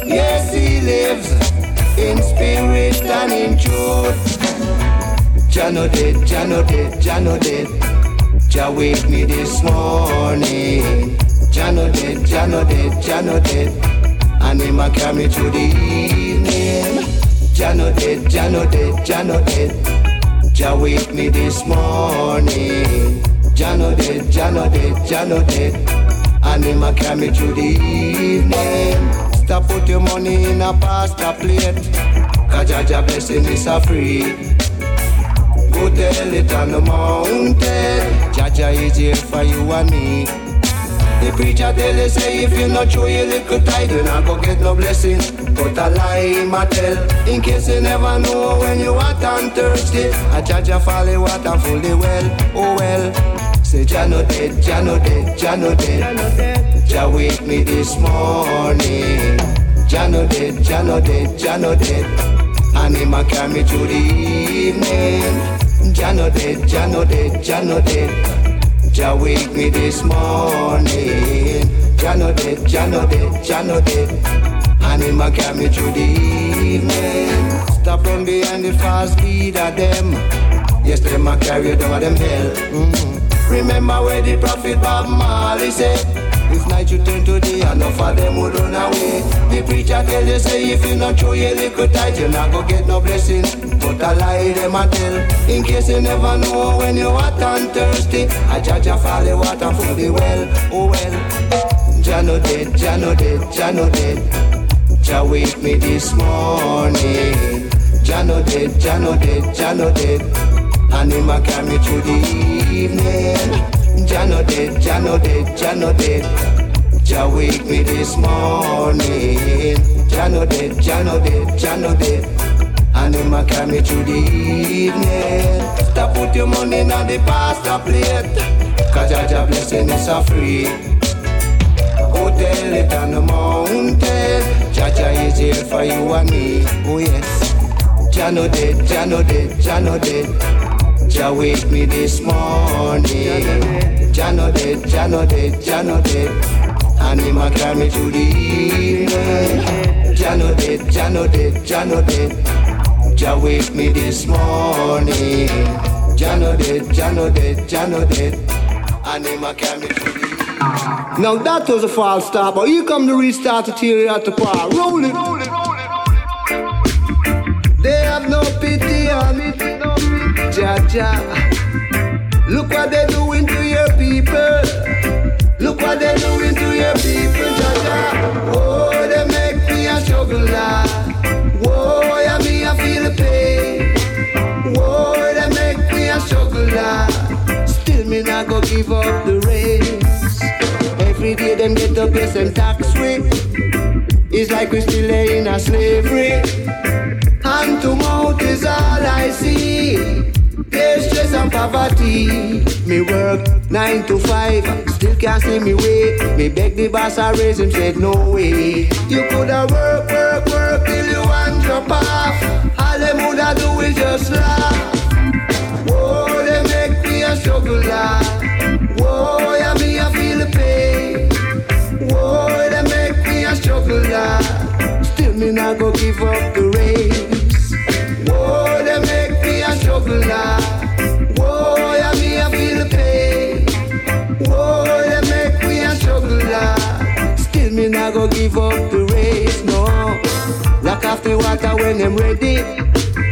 Yes, he lives in spirit and in truth. Jano did, Jano did, Jano did. Jah wake me this morning. Jano did, Jano did, Jano did. And him a carry me through the evening. Jano did, Jano did, Jano did. Jah wake me this morning. Jano did, Jano did, Jano did. And him a carry me through the evening. Stop put your money in a pasta plate. Cause Jah blessing is a free. Go tell it on the mountain. Jah is here for you and me. The preacher tell you say if you not show your little tithe, you not go get no blessing. But a lie him a tell, in case you never know when you hot and thirsty. A Jah follow water fully well, oh well. Say Jah no dead, Jah no dead, Jah no dead. Jah wake me this morning. Jah no dead, Jah no dead, Jah no dead. And him a carry me through the evening. Jah no dead, Jah no dead, Jah no dead. Jah wake me this morning. Jah no dead, Jah no dead, Jah no dead. And him a carry me through the evening. Stop run behind the fast speed of them. Yes, them a carry you down them hell. Mhm. Remember where the prophet Bob Marley said. If night you turn to day, enough of them would run away. The preacher tell you say if you not show your little tight, you not go get no blessing. But I lie them a tell, in case you never know when you hot and thirsty. I judge a the water for the well, oh well. Jah no dead, Jah no dead, Jah no dead. Jah wake me this morning. Jah no dead, Jah no dead, Jah no dead. And him a carry me through the evening. Jah no dead, Jah no dead, Jah no dead. Jah wake me this morning. Jah no dead, Jah no dead, Jah no dead. And him a carry me through the evening. Stop put your money in the pasta plate. Cause Jah Jah blessing is a free. Go tell it on the mountain. Jah Jah is here for you and me. Oh yes. Jah no dead, Jah no dead, Jah no dead. Jah wake me this morning. Jah no dead, Jah no dead, Jah no dead. And him a carry me through the evening. Jah no dead, Jah no dead, Jah no dead. Jah wake me this morning. Jah know dead, Jah know dead, Jah know dead. And him a carry me through the now that was a false start, but here come the restart to tear at the park. Roll it. They have no pity on me, no. Jah. Look what they're doing to your people. Look what they're doing to your people, Jah. Oh, they make me a struggle. Whoa, oh, yeah, me I feel the pain. Whoa, they make me a struggle, Still me not go give up the race. Every day them get up, yes, them tax free. It's like we still in a slavery. Hand to mouth is all I see. There's stress and poverty. Me work nine to five, still can't see me way. Me beg the boss I raise him, said no way. You coulda work, work, work till you want drop off. All them woulda do is just laugh. Whoa, they make me a struggle laugh. Whoa, yeah, me I feel the pain. Whoa, they make me a struggle laugh. Still me not go give up the race. Not go give up the race, no. Lock off the water when I'm ready.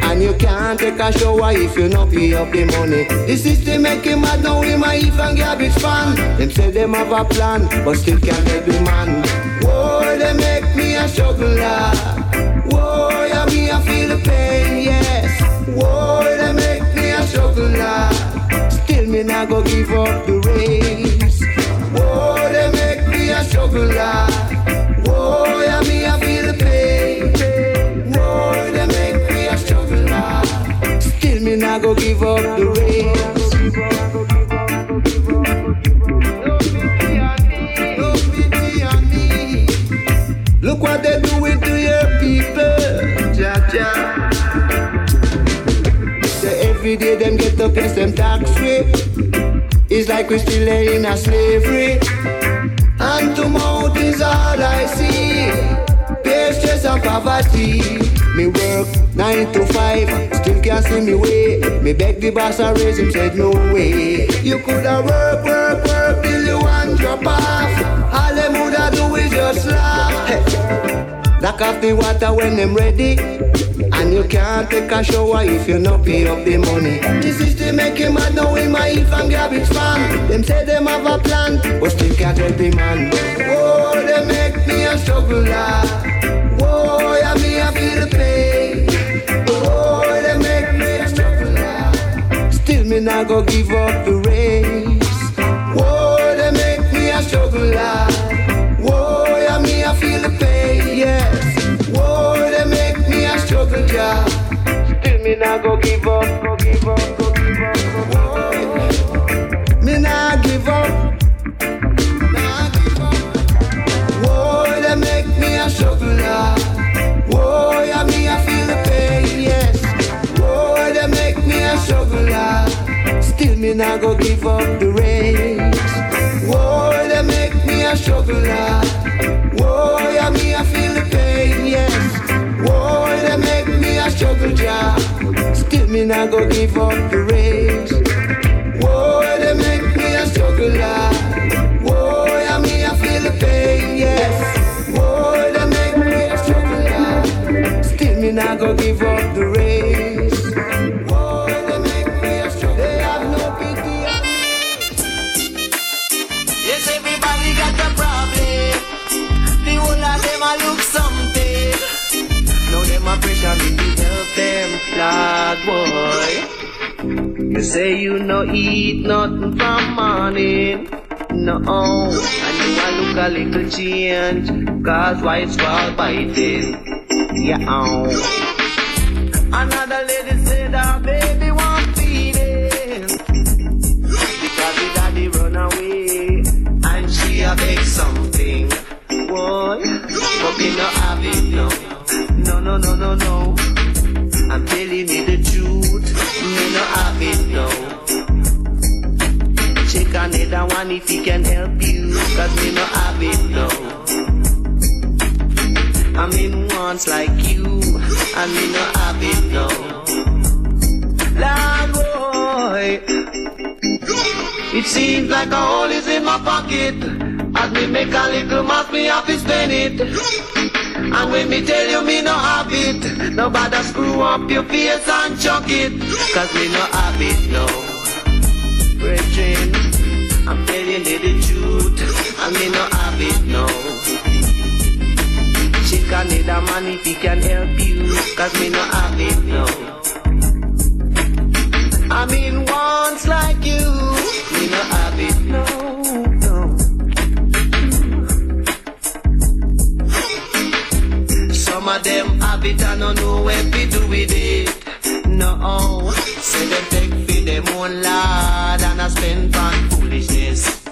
And you can't take a shower if you not pay up the money. The system make him mad now him a if and garbage fan. Them say them have a plan, but still can't get the man. Whoa, they make me a struggle. ah. Whoa, yeah, me I feel the pain, yes. Whoa, they make me a struggle. ah. Still me not go give up the race. Whoa, they make me a struggle. Give up the race. Look what they doing to your people, Jah Jah. Say every day them get up yes them tax free. It's like we still in a slavery. And to mouth is all I see. Pay stress and poverty. Me work nine to five, still can't see me way. Me beg the boss I raise him, said no way. You coulda work, work, work till you want drop off. All them woulda do is just laugh. Lock off the water when them ready. And you can't take a shower if you not pay up the money. This is the system make him mad now in my if and garbage fan. Them say them have a plan, but still can't help the man. Whoa, they make me a struggle. Ah. Me not go give up the race. Whoa, they make me a struggle. ah. Whoa, yeah, me I feel the pain. Yes. Whoa, they make me a struggle, yeah. Still me not go give up, go give up, go. Me. Nah give up. Whoa, they make me a struggle. Me not go give up the race. Whoa, they make me a struggle, yeah. Whoa, yeah, me I feel the pain, yes. Whoa, they make me a struggle, yeah. Still me not go give up the race. Whoa, they make me a struggle, yeah. Whoa, yeah, me I feel the pain, yes. Whoa, they make me a struggle. Still me not go give up help them, boy. You say you no eat nothing from morning. No, and you a look a little change, cause white squall biting. Yeah, oh. Another lady said her baby want feeding. Because the daddy run away, and she a beg something. Boy, but me no have it no. No, no, no, no, no. I'm telling you the truth, me no have it no. Check another one if he can help you, cause me no have it no. I'm in ones like you, and me no have it now. Lord boy, it seems like a hole is in my pocket. As me make a little math, me have to spend it. And when me tell you me no have it, nobody screw up your face and chuck it. Cause me no have it no. Brethren, I'm telling you the truth, and me no have it no. Chicken need a man if he can help you, cause me no have it no. I mean once like you, me no have of them have it and don't know what to do with it. No, say them take for them own lad and I spend on foolishness.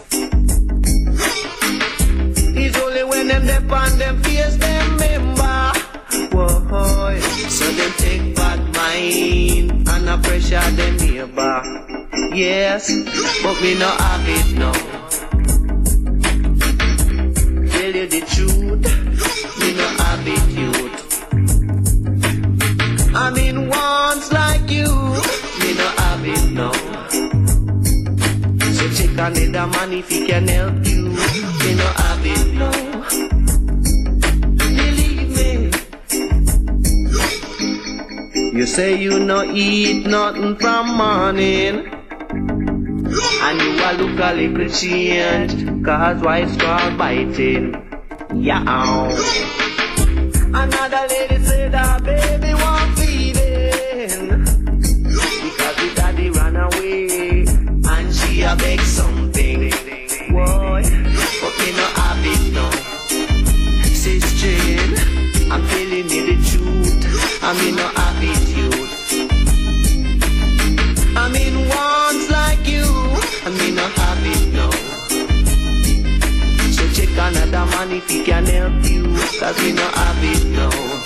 It's only when them dep on them face them member. Whoa, so them take bad mind and I pressure them neighbor. Yes, but me no have it no. Tell you the truth, Check on the man if he can help you, me no have it no. Believe me. You say you no eat nothing from morning. And you a look a little change, cause wife start biting. Yeah. Another lady said her baby man if he can help you, cause we no have it no.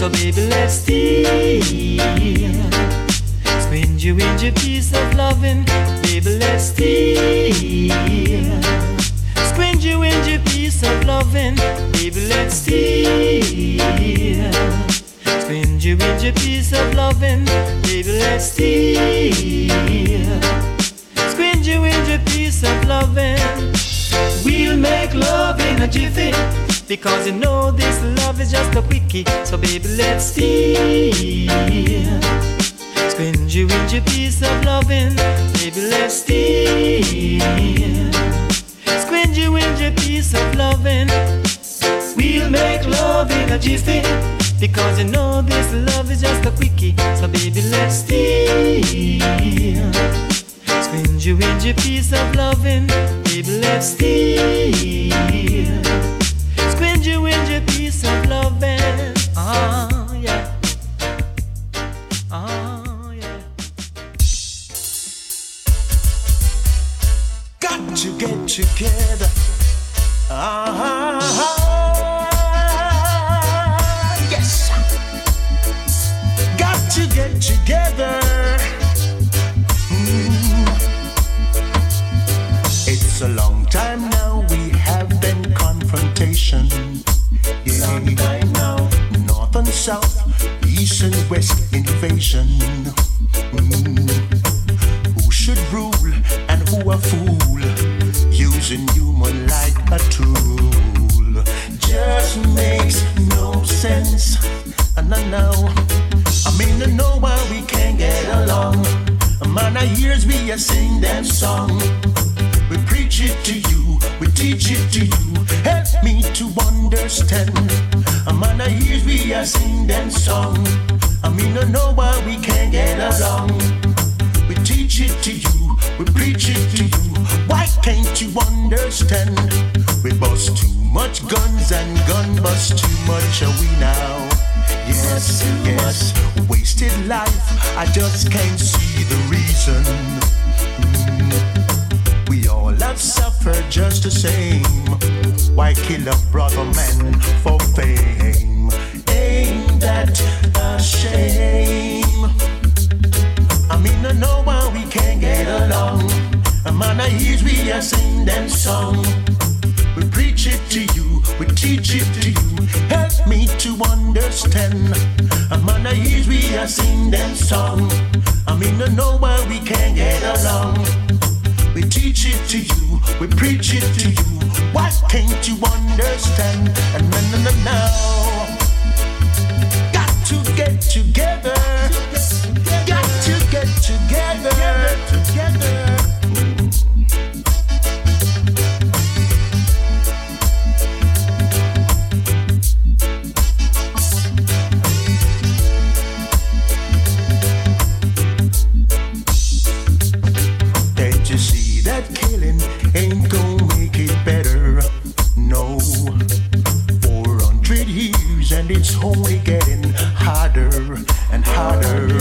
So baby, let's steal. Squingy, wingy piece of loving, baby, let's steal. Squingy, wingy piece of loving, baby, let's steal. Squingy, wingy piece of loving, baby, let's steal. Squingy, wingy piece of loving. We'll make love in a jiffy. Because you know this love is just a quickie. So baby, let's steal. Squingy, wingy piece of loving. Baby, let's steal. Squingy, wingy piece of loving. We'll make love in a jiffy. Because you know this love is just a quickie. So baby, let's steal. Squingy, wingy piece of loving. Baby, let's steal. Squingy, wingy piece of loving. Ah, yeah. Ah, yeah. Got to get together. Ah, yes. Got to get together. Mm. It's a long time now we have been confrontation. South, east and west invasion. Mm. Who should rule and who a fool? Using human like a tool. Just makes no sense. And I know, I mean, I know why we can't get along. Man, I hears we a sing them song. We preach it to you, we teach it to you. Help me to understand. A man, I hears we a sing them song. I mean, I know why we can't get along. We teach it to you, we preach it to you. Why can't you understand? We bust too much guns and gun bust too much are we now? Yes, yes, wasted life. I just can't see the reason. Mm. Have suffered just the same. Why kill a brother man for fame? Ain't that a shame? I mean, I know why we can't get along. A man, I hear we are sing them song. We preach it to you, we teach it to you. Help me to understand. A man, I hear we are sing them song. I mean, I know why we can't get along. We teach it to you, we preach it to you. Why can't you understand? And no, no, no, no. Got to get together. Got to get together. Together. It's only getting harder and harder.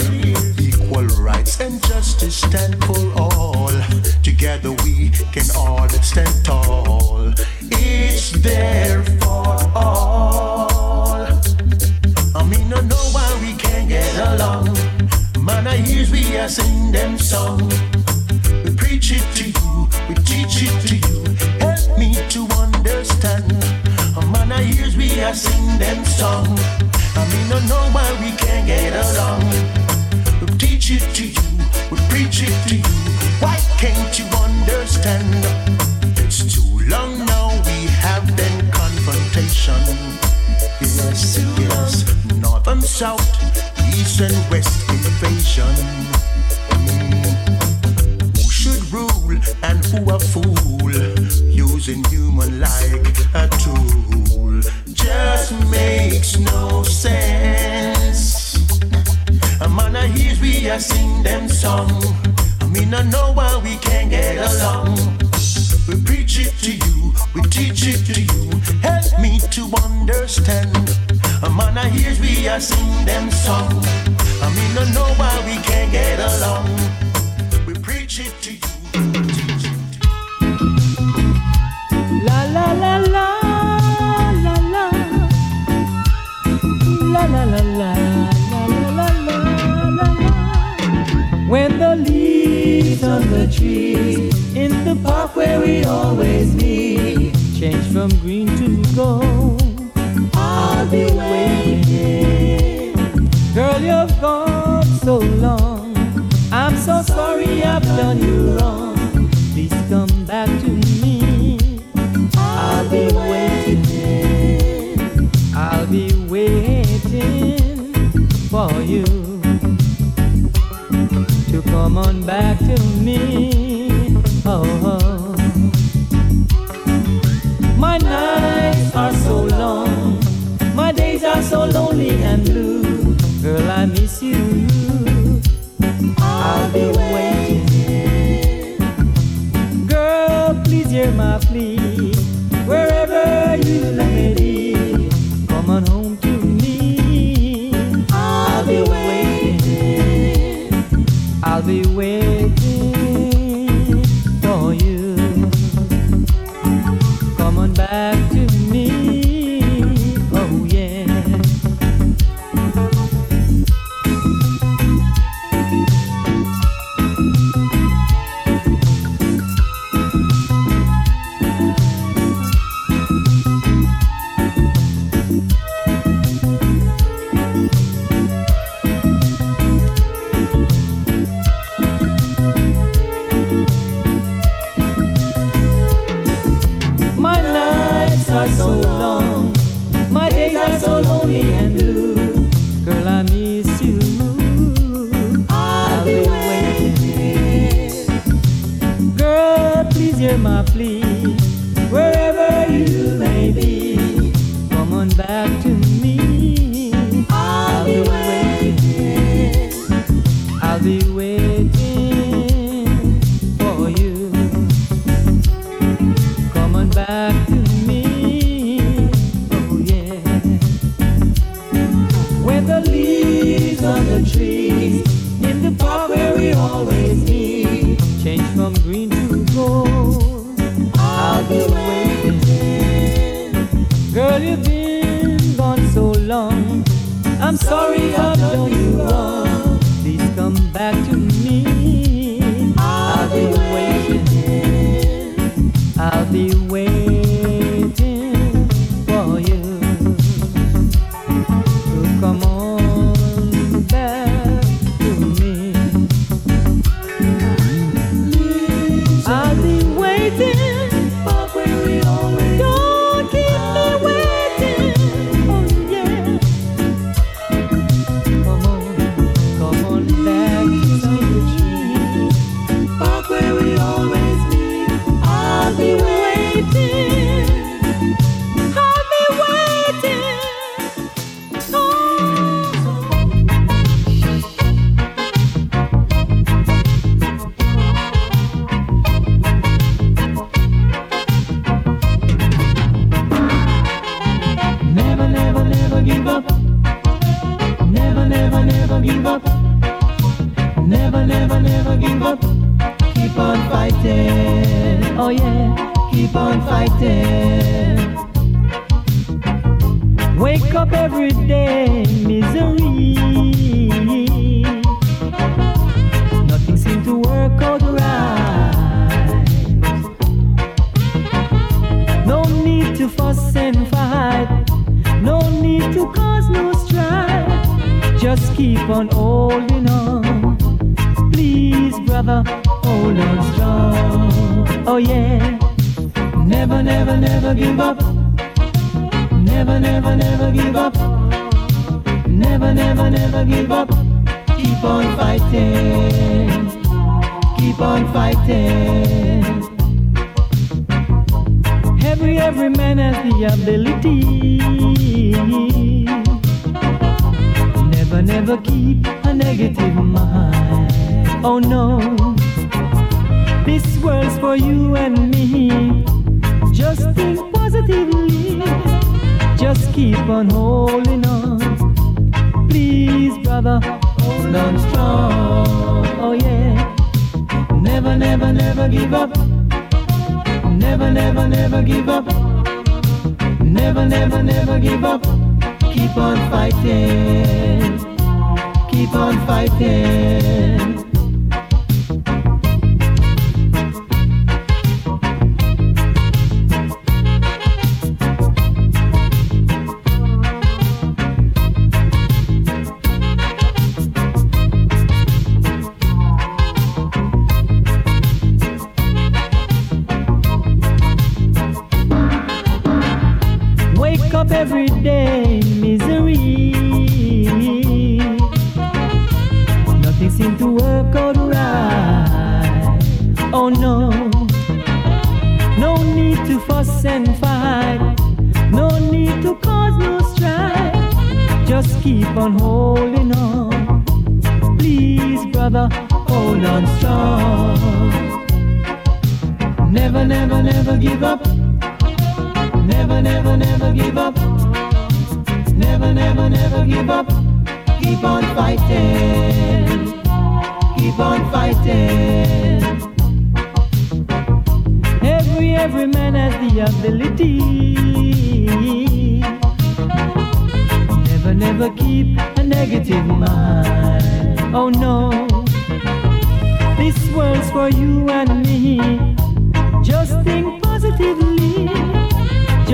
Equal rights and justice stand for all. Together we can all stand tall. It's there for all. I mean, I know why we can't get along. Man, I hear we are sing them song. We preach it to you, we teach it to you. Are sing them song. I mean, I know why we can't get along. We teach it to you, we preach it to you. Why can't you understand? It's too long now we have been confrontation. Yes, yes, north and south, east and west invasion. Mm. Who should rule and who a fool? Using human like a tool we a sing them song. I mean, no know why we can't get along. We preach it to you, we teach it to you. Help me to understand. A man I hears we a sing them song. I mean, no know why we can't get along. We preach it to you. La la la la la la la la la la the leaves on the tree in the park where we always meet. Change from green to gold. I'll be waiting. Girl, you've gone so long. I'm so sorry I've done you wrong. Please come back to me. I'll be waiting. I'll be waiting for you. Come on back to me. Oh, oh. My nights are so long. My days are so lonely and blue. Girl, I miss you.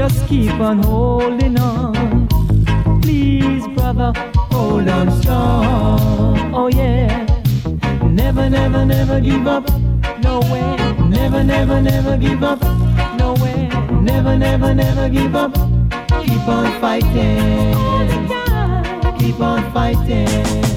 just keep on holding on. Please, brother, hold on strong. Oh, yeah. Never, never, never give up. No way. Never, never, never give up. No way. Never, never, never give up. Keep on fighting. Keep on fighting.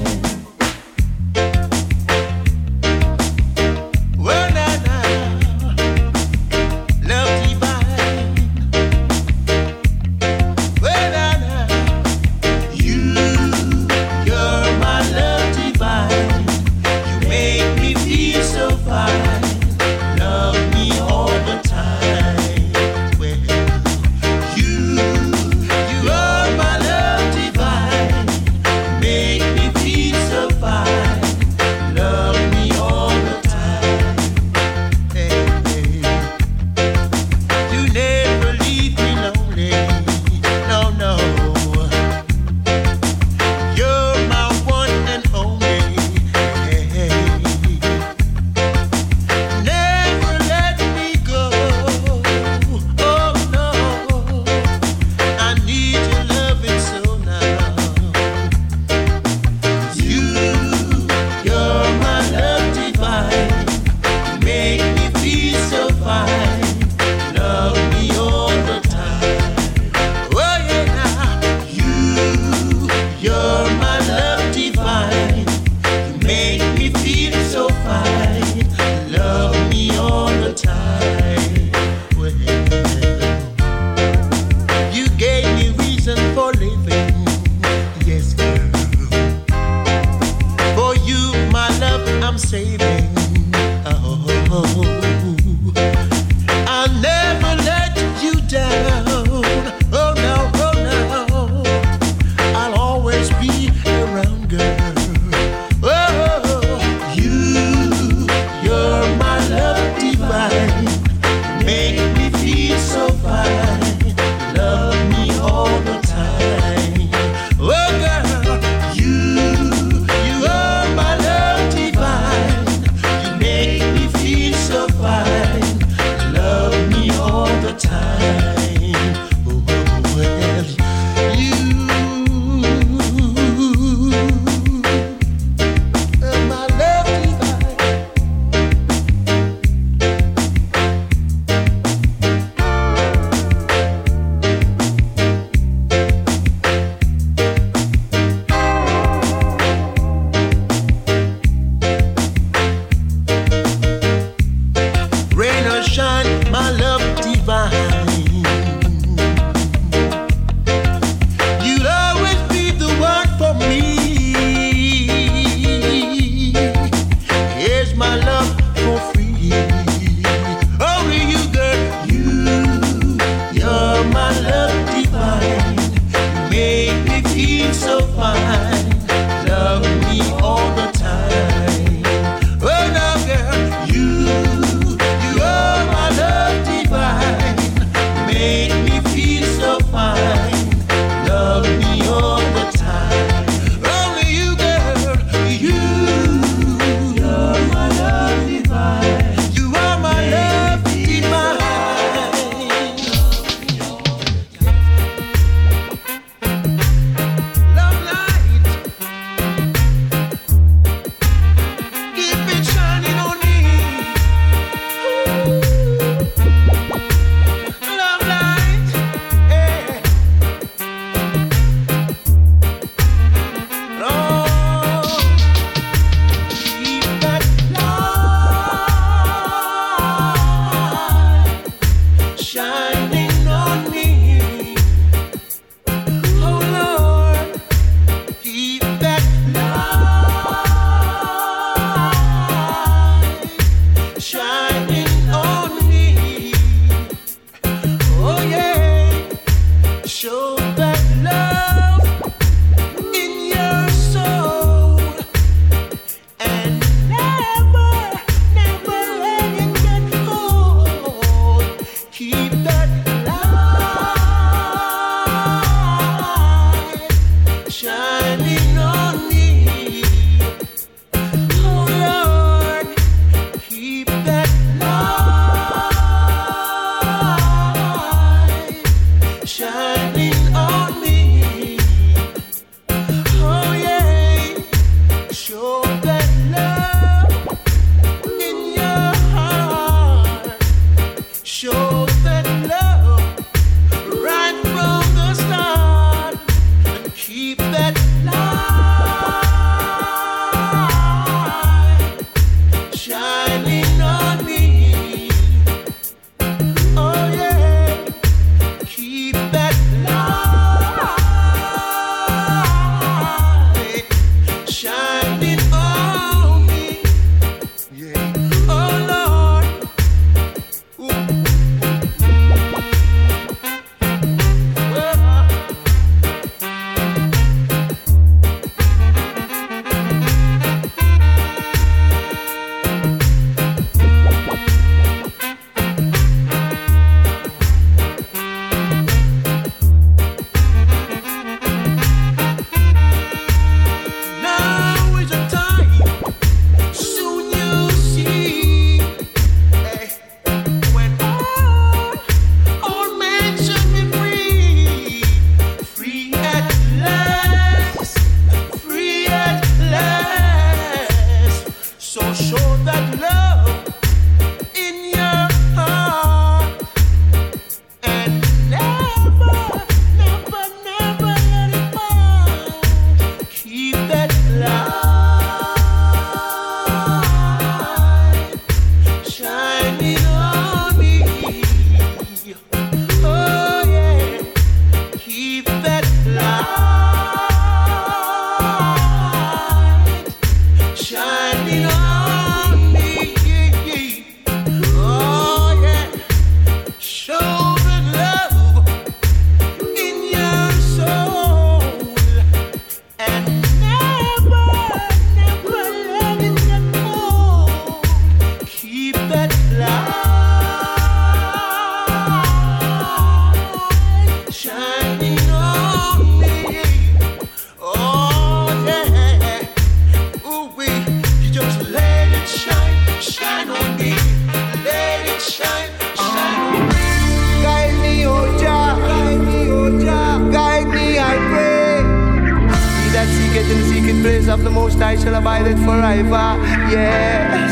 In the secret place of the Most High shall abide it forever. Yes.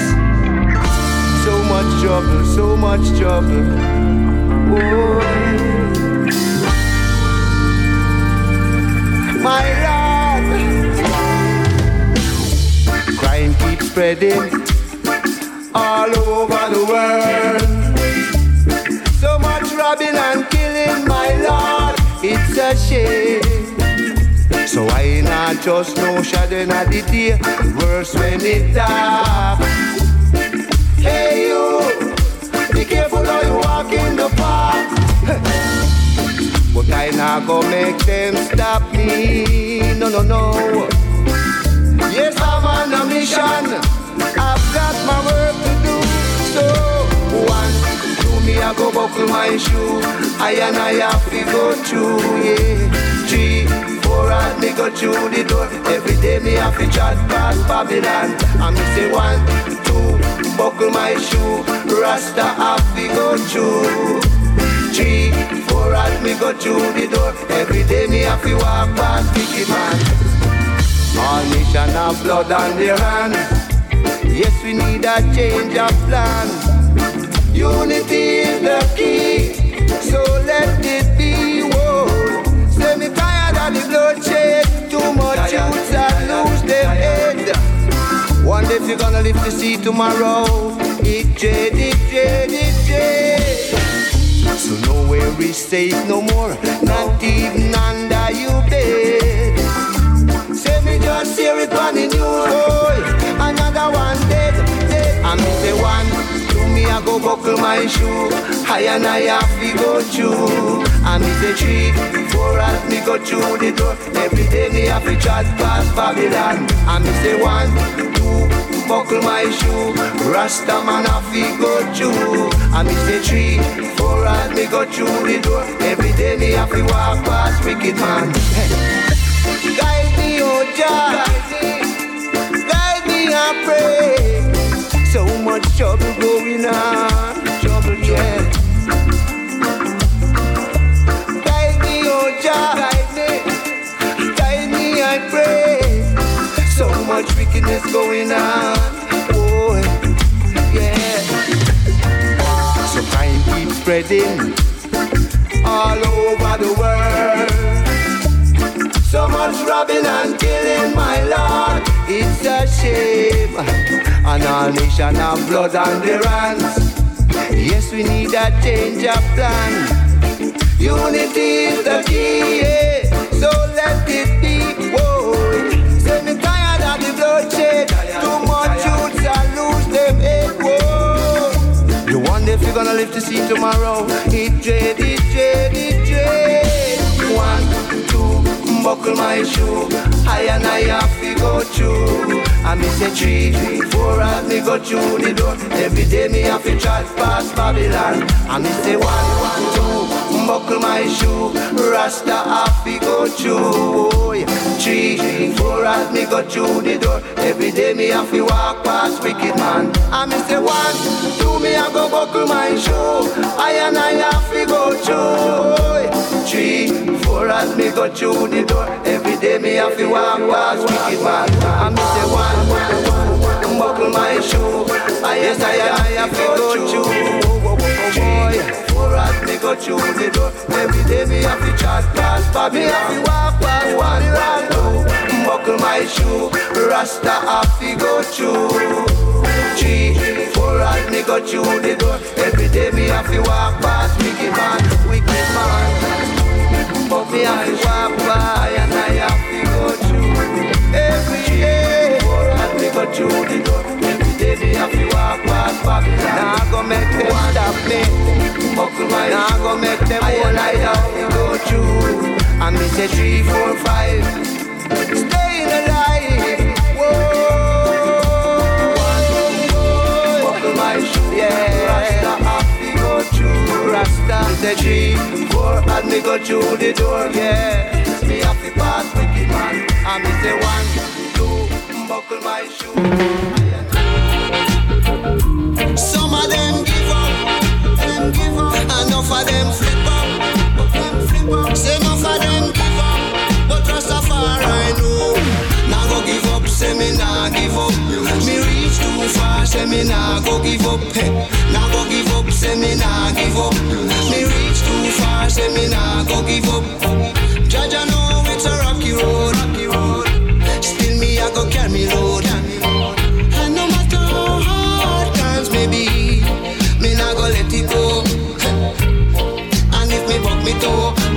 So much trouble, so much trouble. Oh. My Lord. Crime keeps spreading all over the world. So much robbing and killing, my Lord. It's a shame. So why not just no shadow in the day? Worse when it dark. Hey you, be careful how you walk in the park. but I not go make them stop me. No, no, no. Yes, I'm on a mission. I've got my work to do. So one, two, me I go buckle my shoe. I and I have to go through. Yeah, three, four, and me go through the door. Every day me have to chat past Babylon. And me say one, two, buckle my shoe. Rasta have to go through. Three, four, and me go through the door. Every day me have to walk past wicked man. All nation have blood on their hands. Yes, we need a change of plan. Unity is the key, so let it you're gonna live to see tomorrow, dread, it dread. So nowhere is safe no more, not even under your bed. Say me just hear it on the news, boy. Another one dead, dead. And me say one, two, me I go buckle my shoe. I and I have to go through. And me say three, four, as me go through the door. Every day me have to chat past Babylon. And me say one, buckle my shoe. Rasta man have to go through. And me say three, four, as me go through the door. Every day me have to walk past wicked man. Hey. Guide me, oh Jah. Guide me, I pray. So much trouble going on. Much going on. Oh, yeah. So crime keeps spreading all over the world. So much robbing and killing, my Lord, it's a shame. And our nation have blood on their hands. Yes, we need a change of plan. Unity is the key, yeah. so let it if you're gonna live to see tomorrow. It dread, it dread, it dread. One, two, buckle my shoe. I and I have to go through. I miss a three, four, as me go through the door. Every day me have to chat past Babylon. I miss a one, one, two, buckle my shoe. Rasta have to go through. Three, four, as me go through the door. Every day me have to walk past wicked man. I miss a one, two, me I go buckle my shoe. I and I have to go through. Three, four, as me go through the door. Every day me have to walk past wicked man. I miss a one, buckle my shoe. I yes I I have to go through. Three, four, as go go through the door. Every day me have to chat past Bobby. Me have to walk past one, one, two. Buckle my shoe, Rasta have to go through. Three, four, as me go through the door. Every day me have to walk past wicked man, wicked man. But me have to walk by and I have to go through. Every day, four, as me go through the door. Walk past Babylon. Now I go make them stop me. Now I go make them I have to go through. And me say three, four, five. Staying alive. Whoa. Buckle my shoe. Yeah. Rasta say three, four, and me go through the door. Yeah. Me have to pass wicked man. And me say one, two, buckle my shoe. Enough of them flip up, flip up. Say enough of them give up, but Rastafari know. Now go give up, say me nah give up. Me reach too far, say me nah go give up. Hey, now go give up, say me nah give up. Me reach too far, say me nah go give up. Jah Jah know it's a rocky road, rocky road. Still me I go carry me load.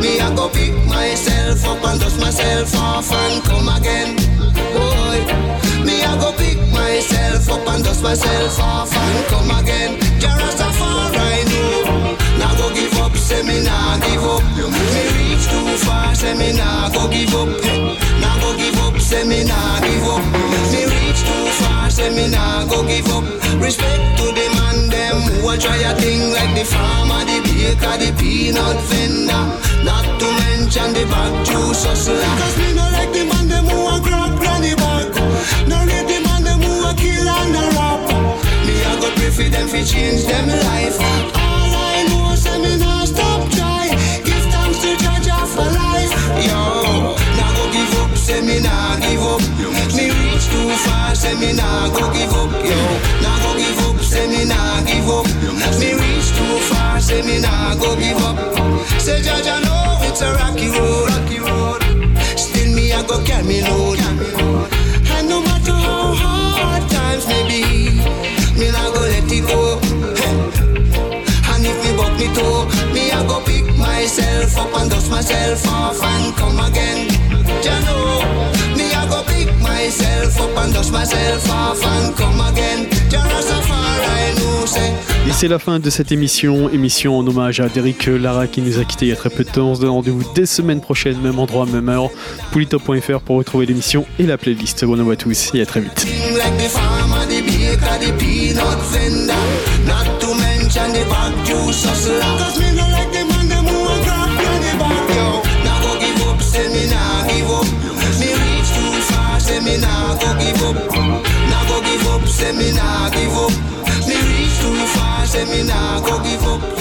Me I go pick myself up and dust myself off and come again. Boy, me I go pick myself up and dust myself off and come again. Jah Rastafari know, now go give up, say me nah give up. Me reach too far, say me nah go give up. Now go give up, say me nah give up. Me reach too far, say me nah go give up. Respect to the a try a thing like the farmer, the baker, the peanut vendor. Not to mention the bag juice hustler. Cause me no like the man them who a grab granny bag. No read the man them who a kill and a rap. Me a go pray for them fi change them life. All I know say me nah stop try. Give thanks to Jah for life. Yo, now go give up, say me nah give up. Me reach too far, say me nah go give up. Yo, say me nah go give up. Say Jah Jah know it's a rocky road, rocky road. Still me I go carry load. And no matter how hard times may be, me nah go let it go. Hey. And if me buck me toe, me I go pick myself up and dust myself off and come again. Jah know, me I go pick myself up and dust myself off and come again. Et c'est la fin de cette émission, émission en hommage à Derek Lara qui nous a quitté il y a très peu de temps. On se donne rendez-vous dès semaine prochaine, même endroit, même heure, polytop.fr pour retrouver l'émission et la playlist. Bon à tous et à très vite. Say me nah give up. Me reach too far, say me nah go give up.